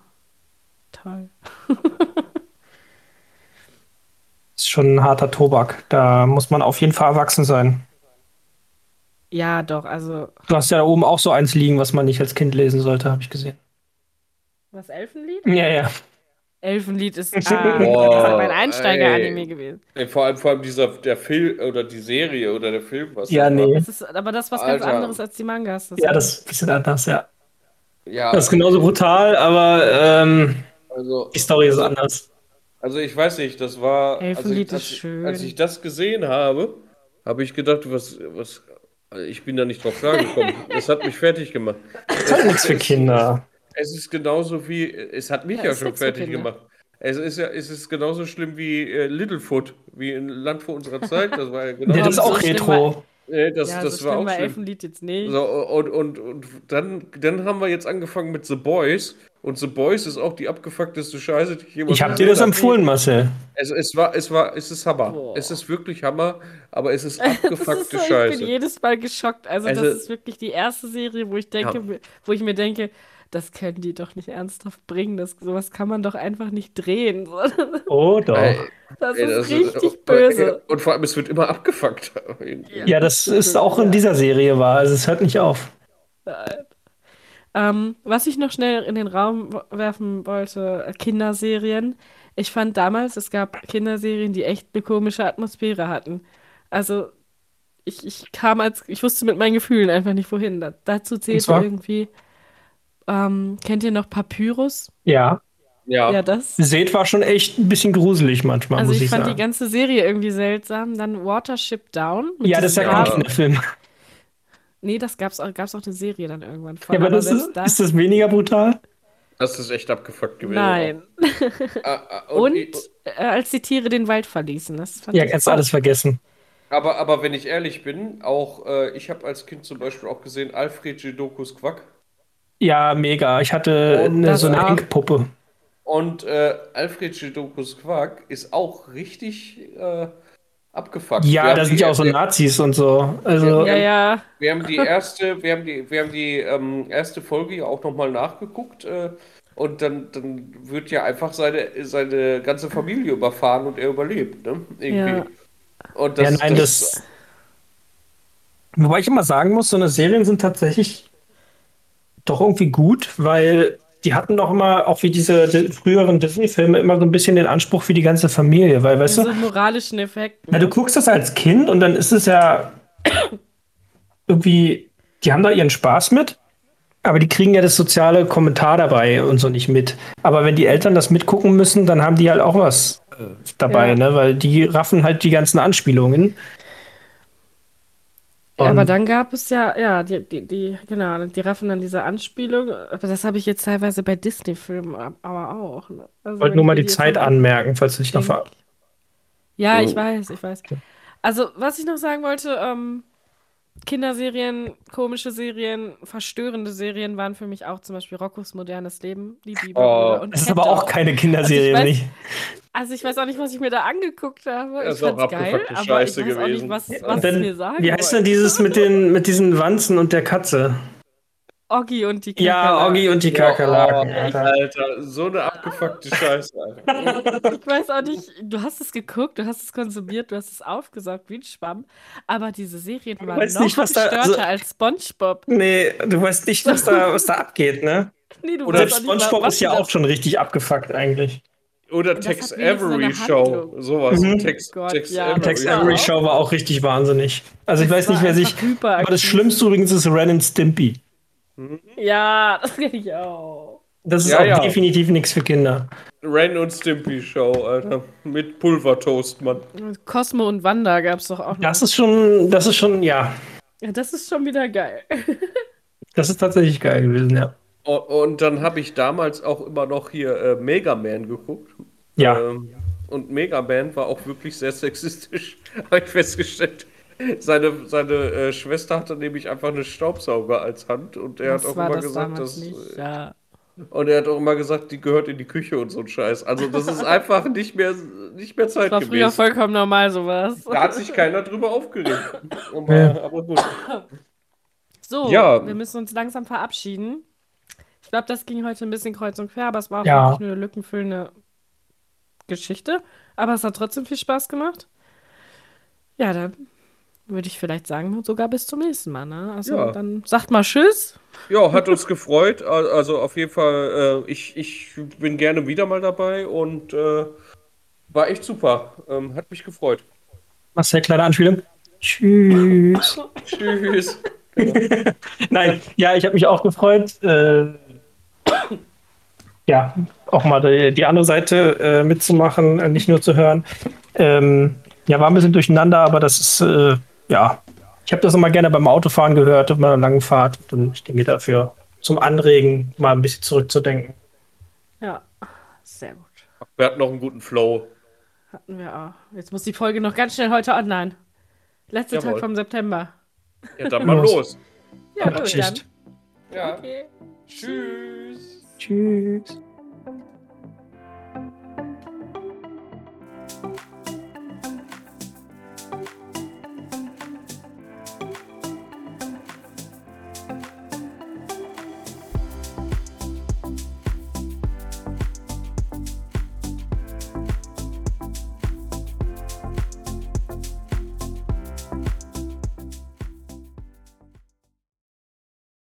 Speaker 1: Toll.
Speaker 2: Das ist schon ein harter Tobak. Da muss man auf jeden Fall erwachsen sein.
Speaker 1: Ja, doch, also,
Speaker 2: Du hast ja da oben auch so eins liegen, was man nicht als Kind lesen sollte, habe ich gesehen.
Speaker 1: was Elfenlied?
Speaker 2: Ja, ja.
Speaker 1: Elfenlied ist,
Speaker 2: Boah,
Speaker 1: ah, das ist mein
Speaker 3: ey.
Speaker 1: Einsteiger-Anime gewesen.
Speaker 3: Ey, vor allem, vor allem dieser, der Film oder die Serie oder der Film, was
Speaker 2: Ja, nee.
Speaker 1: Das ist aber das ist was ganz
Speaker 3: Alter.
Speaker 1: anderes als die Mangas. Das
Speaker 2: Ja, das ist ein bisschen anders, ja.
Speaker 3: Ja,
Speaker 2: Das ist genauso brutal, aber ähm,
Speaker 3: also,
Speaker 2: die Story ist anders.
Speaker 3: also ich weiß nicht, das war, als
Speaker 1: Elfenlied
Speaker 3: ich, als,
Speaker 1: ist schön.
Speaker 3: als ich das gesehen habe, habe ich gedacht, was, was, also ich bin da nicht drauf klargekommen. das hat mich fertig gemacht.
Speaker 2: Das ist nichts für Kinder.
Speaker 3: Es ist genauso wie, es hat mich
Speaker 1: Ja,
Speaker 3: ja, schon fertig gemacht. Es ist ja, es ist genauso schlimm wie äh, Littlefoot, wie in Land vor unserer Zeit. Das war ja genau
Speaker 2: Ja, das ist
Speaker 1: so
Speaker 2: auch
Speaker 1: schlimm
Speaker 3: äh, das,
Speaker 1: ja,
Speaker 3: das
Speaker 1: so
Speaker 3: war auch schlimm.
Speaker 1: Elfenlied jetzt nicht.
Speaker 3: So, und, und, und dann, dann haben wir jetzt angefangen mit The Boys. Und The Boys ist auch die abgefuckteste Scheiße, die ich jemals
Speaker 2: Ich habe dir das empfohlen, Marcel.
Speaker 3: Es, es war, es war, es ist Hammer.
Speaker 1: Boah.
Speaker 3: Es ist wirklich Hammer, aber es ist
Speaker 1: Das ist
Speaker 3: abgefuckte
Speaker 1: so, ich
Speaker 3: Scheiße.
Speaker 1: bin jedes Mal geschockt. Also,
Speaker 3: Also-
Speaker 1: das ist wirklich die erste Serie, wo ich denke, wo ich mir denke, das können die doch nicht ernsthaft bringen. Das, sowas kann man doch einfach nicht drehen.
Speaker 2: Oh, doch.
Speaker 1: Das
Speaker 3: ey,
Speaker 1: ist
Speaker 3: das
Speaker 1: richtig böse.
Speaker 3: Und vor allem, es wird immer abgefuckt.
Speaker 2: Ja, das ist auch in dieser Serie wahr. Also es hört nicht auf.
Speaker 1: Ähm, was ich noch schnell in den Raum werfen wollte, Kinderserien. Ich fand damals, es gab Kinderserien, die echt eine komische Atmosphäre hatten. Also, ich, ich kam als, ich wusste mit meinen Gefühlen einfach nicht wohin. Da, dazu zählte
Speaker 2: zwar?
Speaker 1: irgendwie, ähm, kennt ihr noch Papyrus?
Speaker 2: Ja.
Speaker 3: Ja,
Speaker 1: Ja, das.
Speaker 2: Seht war schon echt ein bisschen gruselig manchmal,
Speaker 1: Also
Speaker 2: muss
Speaker 1: ich
Speaker 2: ich
Speaker 1: fand die
Speaker 2: sagen.
Speaker 1: ganze Serie irgendwie seltsam. Dann Watership Down. mit
Speaker 2: Ja, das ist ja auch
Speaker 1: Raben.
Speaker 2: ein Film.
Speaker 1: Nee, das gab's auch, gab's auch eine Serie dann irgendwann von.
Speaker 2: Ja, aber
Speaker 1: aber
Speaker 2: das ist,
Speaker 1: da-
Speaker 2: ist das weniger brutal?
Speaker 3: das ist echt abgefuckt gewesen.
Speaker 1: Nein.
Speaker 3: Ah, ah,
Speaker 1: Und äh, als die Tiere den Wald verließen. Das fand
Speaker 2: Ja, kannst du alles vergessen.
Speaker 3: Aber, aber wenn ich ehrlich bin, auch äh, ich habe als Kind zum Beispiel auch gesehen Alfred Jidokus Quack.
Speaker 2: Ja, mega. Ich hatte eine,
Speaker 1: das
Speaker 2: so eine. Enkpuppe.
Speaker 3: Und äh, Alfred Jidokus Quack ist auch richtig äh, abgefuckt.
Speaker 2: Ja, da sind ja auch so Nazis und so. Also,
Speaker 1: Ja, ja.
Speaker 3: Wir haben die erste, wir haben die, wir haben die ähm, erste Folge ja auch nochmal nachgeguckt. Äh, und dann, dann wird ja einfach seine, seine ganze Familie überfahren und er überlebt, ne? Irgendwie.
Speaker 1: Ja.
Speaker 3: Und
Speaker 2: ja, nein, das, Wobei ich immer sagen muss, so eine Serien sind tatsächlich doch irgendwie gut, weil die hatten doch immer, auch wie diese di- früheren Disney-Filme, immer so ein bisschen den Anspruch für die ganze Familie, weil, weißt
Speaker 1: so
Speaker 2: du,
Speaker 1: moralischen Effekt.
Speaker 2: ja, du guckst das als Kind und dann ist es ja irgendwie, die haben da ihren Spaß mit, aber die kriegen ja das soziale Kommentar dabei und so nicht mit. Aber wenn die Eltern das mitgucken müssen, dann haben die halt auch was äh, dabei,
Speaker 1: Ja.
Speaker 2: ne? Weil die raffen halt die ganzen Anspielungen.
Speaker 1: Ja, aber
Speaker 2: Und-
Speaker 1: dann gab es ja, ja, die, die, die, genau, die raffen dann diese Anspielung. Aber das habe ich jetzt teilweise bei Disney-Filmen ab- aber auch. Ne? Also
Speaker 2: Ich wollte
Speaker 1: wenn
Speaker 2: nur
Speaker 1: ich
Speaker 2: mal die
Speaker 1: jetzt
Speaker 2: Zeit anmerken, falls du dich noch ver
Speaker 1: Ja, ich
Speaker 3: Oh.
Speaker 1: weiß, ich weiß. Also, was ich noch sagen wollte, ähm, Kinderserien, komische Serien, verstörende Serien waren für mich auch zum Beispiel Roccos modernes Leben, die Bibelbrüder
Speaker 3: Oh,
Speaker 1: und
Speaker 2: Das ist aber auch keine Kinderserie,
Speaker 1: Also ich weiß-
Speaker 2: nicht?
Speaker 1: Also ich weiß auch nicht, was ich mir da angeguckt habe.
Speaker 3: Das
Speaker 1: Ich
Speaker 3: ist auch
Speaker 1: fand's geil, aber
Speaker 3: Scheiße
Speaker 1: ich weiß auch nicht,
Speaker 3: gewesen.
Speaker 1: was, was
Speaker 2: dann,
Speaker 1: mir sagen
Speaker 2: wie heißt denn dieses mit den, mit diesen Wanzen und der Katze?
Speaker 1: Oggi und die
Speaker 2: Ja,
Speaker 1: Kakerlaken.
Speaker 2: Oggi und die
Speaker 3: Ja,
Speaker 2: Kakerlaken.
Speaker 3: oh,
Speaker 2: Alter.
Speaker 3: Alter, so eine abgefuckte Scheiße. Alter.
Speaker 1: Ich weiß auch nicht, du hast es geguckt, du hast es konsumiert, du hast es aufgesaugt wie ein Schwamm, aber diese Serien waren noch
Speaker 2: nicht, was da-
Speaker 1: gestörter
Speaker 2: also-
Speaker 1: als SpongeBob.
Speaker 2: Nee, du weißt nicht, was da, was da abgeht, ne?
Speaker 1: Nee, du
Speaker 3: Oder
Speaker 1: mal,
Speaker 2: SpongeBob
Speaker 1: was
Speaker 2: ist ja auch schon richtig abgefuckt eigentlich.
Speaker 3: Oder Tex Avery Show. Sowas.
Speaker 2: Mhm.
Speaker 3: Tex,
Speaker 1: Gott,
Speaker 3: Tex
Speaker 1: ja,
Speaker 3: Avery.
Speaker 2: Tex
Speaker 1: Ja.
Speaker 2: Avery Show war auch richtig wahnsinnig. Also ich
Speaker 1: Das
Speaker 2: weiß nicht, wer sich. Aber das Schlimmste übrigens ist Ren and Stimpy.
Speaker 1: Ja, das kenne ich auch.
Speaker 2: Das ist
Speaker 3: Ja,
Speaker 2: auch
Speaker 3: ja.
Speaker 2: definitiv nichts für Kinder.
Speaker 3: Ren und Stimpy Show, Alter. Mit Pulvertoast, Mann.
Speaker 1: Cosmo und Wanda gab es doch auch noch.
Speaker 2: Das ist schon, das ist schon, ja,
Speaker 1: Ja, das ist schon wieder geil.
Speaker 2: das ist tatsächlich geil gewesen, ja.
Speaker 3: Und, und dann habe ich damals auch immer noch hier äh, Mega Man geguckt.
Speaker 2: Ja.
Speaker 3: Ähm, und Mega Man war auch wirklich sehr sexistisch, habe ich festgestellt. Seine, seine äh, Schwester hatte nämlich einfach eine Staubsauger als Hand und er
Speaker 1: das
Speaker 3: hat auch
Speaker 1: war
Speaker 3: immer
Speaker 1: das
Speaker 3: gesagt, dass,
Speaker 1: nicht.
Speaker 3: äh,
Speaker 1: Ja.
Speaker 3: und er hat auch immer gesagt, die gehört in die Küche und so ein Scheiß. Also das ist einfach nicht mehr, nicht mehr
Speaker 1: Das war früher
Speaker 3: zeitgemäß.
Speaker 1: vollkommen normal, sowas.
Speaker 3: Da hat sich keiner drüber aufgeregt. Aber,
Speaker 2: Ja.
Speaker 3: aber gut.
Speaker 1: So,
Speaker 3: Ja.
Speaker 1: wir müssen uns langsam verabschieden. Ich glaube, das ging heute ein bisschen kreuz und quer, aber es war auch
Speaker 2: Ja.
Speaker 1: wirklich nur eine lückenfüllende Geschichte. Aber es hat trotzdem viel Spaß gemacht. Ja, dann würde ich vielleicht sagen, sogar bis zum nächsten Mal. Ne? Also
Speaker 3: Ja.
Speaker 1: dann sagt mal Tschüss.
Speaker 3: Ja, hat uns gefreut. Al- Also auf jeden Fall, äh, ich, ich bin gerne wieder mal dabei und äh, war echt super. Ähm, hat mich gefreut.
Speaker 2: Marcel, kleine Anspielung. Tschüss.
Speaker 3: Tschüss.
Speaker 2: Nein, ja, ich habe mich auch gefreut. Äh, ja, auch mal die, die andere Seite äh, mitzumachen, äh, nicht nur zu hören. Ähm, ja, war ein bisschen durcheinander, aber das ist, äh, ja, ich habe das immer gerne beim Autofahren gehört, auf meiner langen Fahrt. Und ich denke dafür zum Anregen, mal ein bisschen zurückzudenken.
Speaker 1: Ja, sehr gut.
Speaker 3: Wir hatten noch einen guten Flow.
Speaker 1: Hatten wir auch. Jetzt muss die Folge noch ganz schnell heute online. Letzter
Speaker 3: Jawohl.
Speaker 1: Tag vom September.
Speaker 3: Ja, dann mal
Speaker 2: Los.
Speaker 1: Ja, gut, dann.
Speaker 3: Ja.
Speaker 1: Okay.
Speaker 3: Tschüss.
Speaker 2: Tschüss.